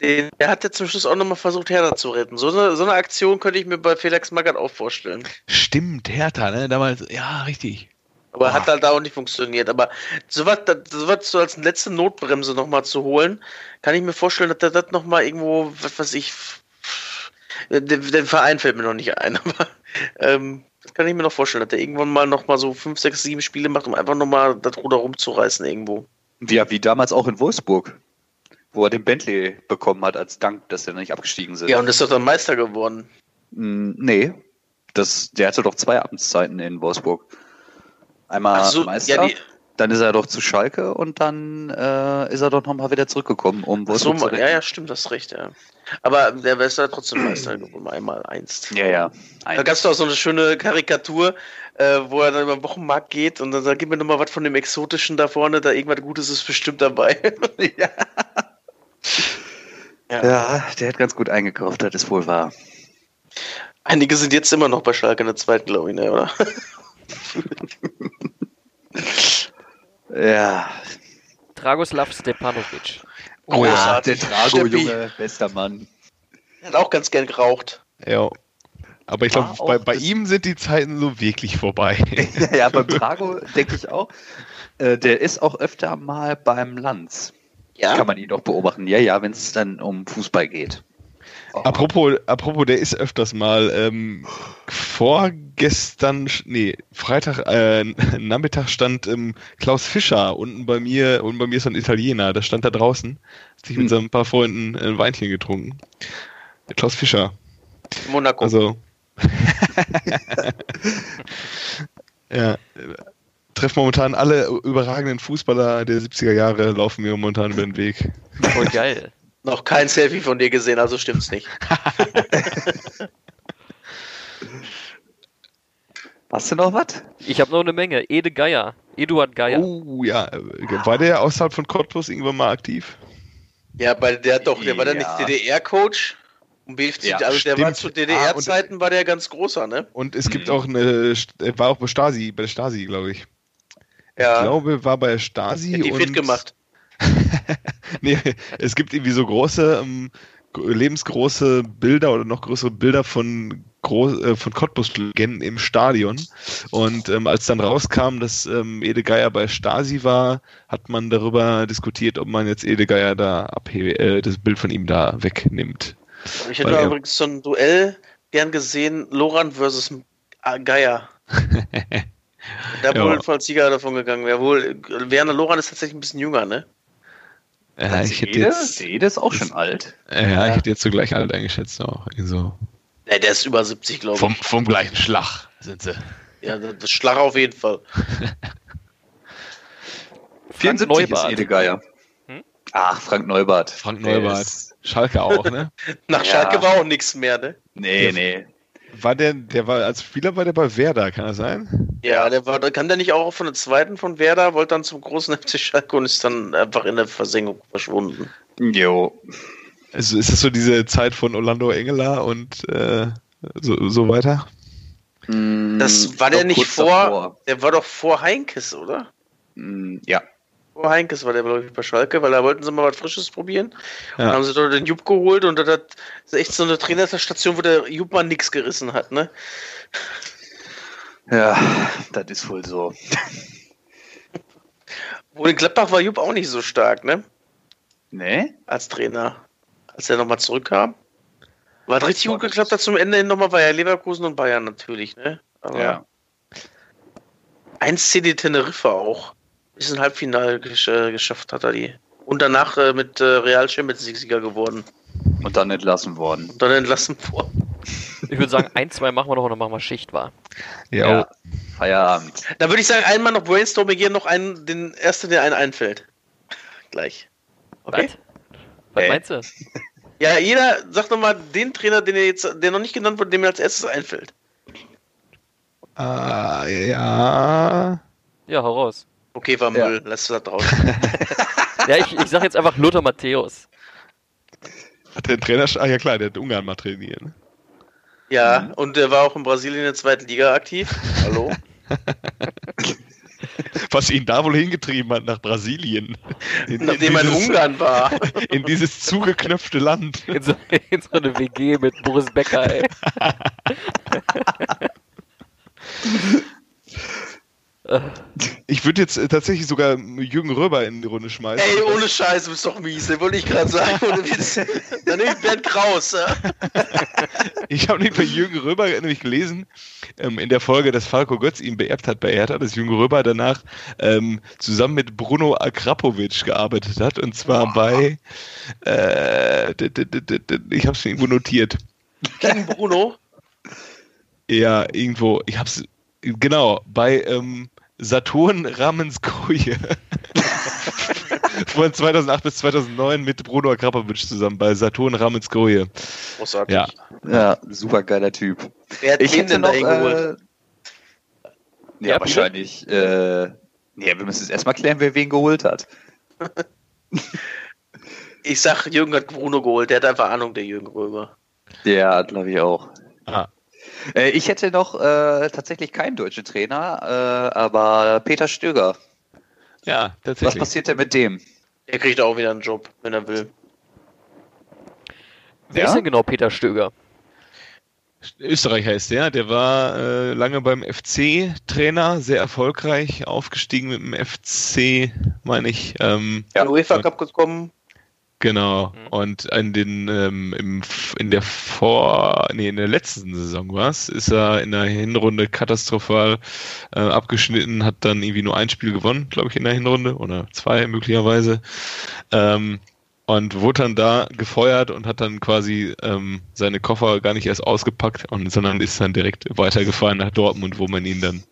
Den, der hat ja zum Schluss auch nochmal versucht, Hertha zu retten. So eine, so eine Aktion könnte ich mir bei Felix Magath auch vorstellen. Stimmt, Hertha, ne? Damals, ja, richtig. Aber Boah. hat halt auch nicht funktioniert. Aber sowas so was so als letzte Notbremse nochmal zu holen, kann ich mir vorstellen, dass er das nochmal irgendwo, was weiß ich, der, der Verein fällt mir noch nicht ein, aber ähm, das kann ich mir noch vorstellen, dass der irgendwann mal nochmal so fünf, sechs, sieben Spiele macht, um einfach nochmal das Ruder rumzureißen irgendwo. Ja, wie damals auch in Wolfsburg, wo er den Bentley bekommen hat als Dank, dass er nicht abgestiegen sind. Ja, und ist doch dann Meister geworden. Mm, nee. Das, der hatte doch zwei Amtszeiten in Wolfsburg. Einmal so, Meister, ja, dann ist er doch zu Schalke und dann äh, ist er doch nochmal wieder zurückgekommen, um ach so, Wolfsburg zu ja, retten. ja, stimmt, das recht, ja. Aber der ist ja trotzdem Meister geworden, einmal einst. Ja, ja. Da Ein, gab es doch so eine schöne Karikatur, äh, wo er dann über den Wochenmarkt geht und dann sagt, gib mir nochmal was von dem Exotischen da vorne, da irgendwas Gutes ist bestimmt dabei. ja. Ja. ja, der hat ganz gut eingekauft, das ist wohl wahr. Einige sind jetzt immer noch bei Schalke in der zweiten, glaube ich, ne, oder? Ja. Dragoslav Stepanovic. Oh ja, der Drago, Steppi. Junge, bester Mann. Er hat auch ganz gern geraucht. Ja. Aber ich glaube, bei, bei ihm sind die Zeiten so wirklich vorbei. ja, ja, beim Drago denke ich auch. Äh, der ist auch öfter mal beim Lanz. Ja. Kann man ihn doch beobachten. Ja, ja, wenn es dann um Fußball geht. Apropos, apropos, der ist öfters mal ähm, vorgestern, nee, Freitag, äh, Nachmittag stand ähm, Klaus Fischer unten bei mir, unten bei mir ist so ein Italiener, der stand da draußen, hat sich mit Hm. so ein paar Freunden ein Weinchen getrunken. Klaus Fischer, Monaco. also ja, äh, treffe momentan alle überragenden Fußballer der 70er Jahre, laufen mir momentan über den Weg. Voll geil. Noch kein Selfie von dir gesehen, also stimmt's nicht. Hast du noch was? Ich habe noch eine Menge. Ede Geier. Eduard Geier. Oh ja, war der außerhalb von Cottbus irgendwann mal aktiv? Ja, bei der doch, der war Ja. nicht DDR-Coach? BFC, Ja, also der war stimmt. zu Ah, DDR-Zeiten war der ganz großer, ne? Und es gibt Mhm. auch eine, war auch bei Stasi, bei der Stasi, glaube ich. Ich Ja, glaube, war bei der Stasi hat die und fit gemacht. Nee, es gibt irgendwie so große, ähm, lebensgroße Bilder oder noch größere Bilder von Groß, äh, von Cottbus-Legenden im Stadion. Und ähm, als dann rauskam, dass ähm, Ede Geier bei Stasi war, hat man darüber diskutiert, ob man jetzt Ede Geier da abhebe, äh, das Bild von ihm da wegnimmt. Ich hätte Weil übrigens so ein Duell gern gesehen, Loran versus Geier. Da Ja. wohl als Sieger davon gegangen wäre. Wohl, Werner Loran ist tatsächlich ein bisschen jünger, ne? Ja, ich hätte Ede? jetzt, Ede ist auch schon alt. äh, ja, ich hätte jetzt so gleich alt eingeschätzt auch. So. Ne, der ist über 70, glaube ich. Vom, vom gleichen Schlag sind sie. Ja, das Schlag auf jeden Fall. 74 ist Neubart. Ede Geier. Hm? Ach, Frank Neubart. Frank Der Neubart. ist- Schalke auch, ne? Nach Ja. Schalke war auch nichts mehr, ne? Nee, nee. War der, der war als Spieler war der bei Werder, kann das sein? Ja, der war, kann der nicht auch von der zweiten von Werder, wollte dann zum großen FC Schalke und ist dann einfach in der Versenkung verschwunden. Jo. Also ist das so diese Zeit von Orlando Engeler und äh, so, so weiter? Mm, Das war der nicht vor, davor. der war doch vor Heinkes, oder? Mm, Ja. Vor Heinkes war der, glaube ich, bei Schalke, weil da wollten sie mal was Frisches probieren. Und Ja. haben sie dort den Jupp geholt und das ist echt so eine Trainerstation, wo der Jupp mal nix gerissen hat, ne? Ja, das ist wohl so. Wo in Gladbach war Jupp auch nicht so stark, ne? Nee? Als Trainer. Als er nochmal zurückkam. War richtig gut geklappt hat zum Ende hin nochmal war ja Leverkusen und Bayern natürlich, ne? Aber Ja. 1 CD Teneriffa auch. Bis ein Halbfinale gesch äh, geschafft hat er die. Und danach äh, mit äh, Real Champions League Sieger geworden. Und dann entlassen worden. Und dann entlassen worden. Ich würde sagen, ein, zwei machen wir noch und dann machen wir Schicht war. Ja. Feierabend. Da würde ich sagen, einmal noch Brainstorming hier noch einen, den ersten, der einen einfällt. Gleich. Okay? Was? Was Äh. meinst du? Ja, jeder sagt nochmal den Trainer, den er jetzt, der noch nicht genannt wurde, dem mir als erstes einfällt. Ah, ja. Ja, hau raus. Okay, war Ja. Müll, lass das draußen. Ja, ich, ich sag jetzt einfach Lothar Matthäus. Hat der Trainer, ah ja klar, der hat Ungarn mal trainiert. Ne? Ja, und der war auch in Brasilien in der zweiten Liga aktiv. Hallo? Was ihn da wohl hingetrieben hat nach Brasilien. In, Nachdem er in Ungarn war. in dieses zugeknöpfte Land. In so, in so eine WG mit Boris Becker, ey. Ich würde jetzt äh, tatsächlich sogar Jürgen Röber in die Runde schmeißen. Ey, ohne Scheiß, du bist doch mies, den wollte ich gerade sagen. Dann nehme ich Bernd Kraus. Ich habe nämlich bei Jürgen Röber nämlich gelesen, ähm, in der Folge, dass Falco Götz ihn beerbt hat bei Hertha, dass Jürgen Röber danach ähm, zusammen mit Bruno Akrapovic gearbeitet hat. Und zwar bei, äh, ich habe es irgendwo notiert. Gegen Bruno. Ja, irgendwo, ich hab's, genau, bei ähm, Saturn Ramenskoje. Von 2008 bis 2009 mit Bruno Krapowitsch zusammen bei Saturn Ramenskoje. Großartig. Ja, Ja, super geiler Typ. Wer hat Ich den hätte denn noch, äh, Ja, ja, wahrscheinlich, äh, ja, wir müssen jetzt erstmal klären, wer wen geholt hat. Ich sag, Jürgen hat Bruno geholt. Der hat einfach Ahnung, der Jürgen Römer. Ja, glaube ich auch. ah, ich hätte noch äh, tatsächlich keinen deutschen Trainer, äh, aber Peter Stöger. ja, Was tatsächlich. passiert denn mit dem? Der kriegt auch wieder einen Job, wenn er will. Wer Ja? ist denn genau Peter Stöger? Österreicher ist der, der war äh, lange beim FC Trainer, sehr erfolgreich, aufgestiegen mit dem FC, meine ich. Ähm, Ja. Ja. UEFA Cup gekommen. Genau. Mhm. Und in den ähm, im, in der vor nee, in der letzten Saison war's, ist er in der Hinrunde katastrophal äh, abgeschnitten, hat dann irgendwie nur ein Spiel gewonnen, glaube ich, in der Hinrunde oder zwei möglicherweise. Ähm, und wurde dann da gefeuert und hat dann quasi ähm, seine Koffer gar nicht erst ausgepackt, und, sondern ist dann direkt weitergefahren nach Dortmund, wo man ihn dann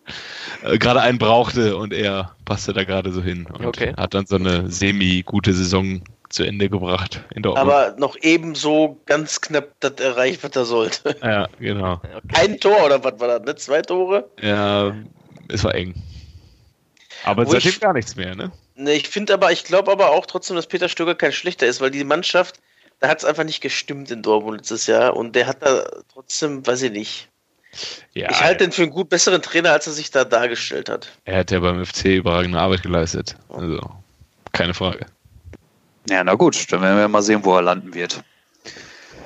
äh, gerade einen brauchte und er passte da gerade so hin und Okay. hat dann so eine semi-gute Saison zu Ende gebracht in Dortmund. Aber noch ebenso ganz knapp das erreicht, was er sollte. ja, genau. Ein Tor oder was war das, ne? Zwei Tore? Ja, es war eng. Aber Wo seitdem ich- gar nichts mehr, ne? Ne, ich finde aber, ich glaube aber auch trotzdem, dass Peter Stöger kein schlechter ist, weil die Mannschaft, da hat es einfach nicht gestimmt in Dortmund letztes Jahr und der hat da trotzdem, weiß ich nicht. Ja, ich halte den für einen gut besseren Trainer, als er sich da dargestellt hat. er hat ja beim FC überragende Arbeit geleistet. Also, keine Frage. Ja, na gut, dann werden wir mal sehen, wo er landen wird.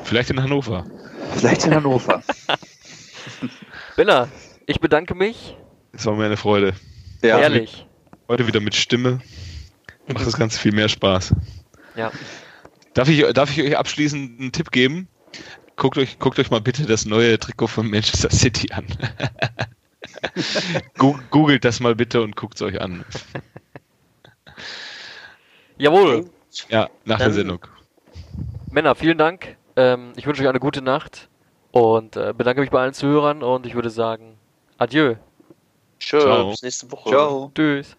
Vielleicht in Hannover. Vielleicht in Hannover. Bella, ich bedanke mich. Es war mir eine Freude. ja. Ehrlich. Heute wieder mit Stimme. Macht das Ganze viel mehr Spaß. Ja. Darf ich, darf ich euch abschließend einen Tipp geben? Guckt euch, guckt euch mal bitte das neue Trikot von Manchester City an. Googelt das mal bitte und guckt es euch an. Jawohl. Ja, nach der Dann- Sendung. Männer, vielen Dank. Ähm, ich wünsche euch eine gute Nacht und äh, bedanke mich bei allen Zuhörern und ich würde sagen, adieu. Ciao. bis nächste Woche. Ciao. Tschüss.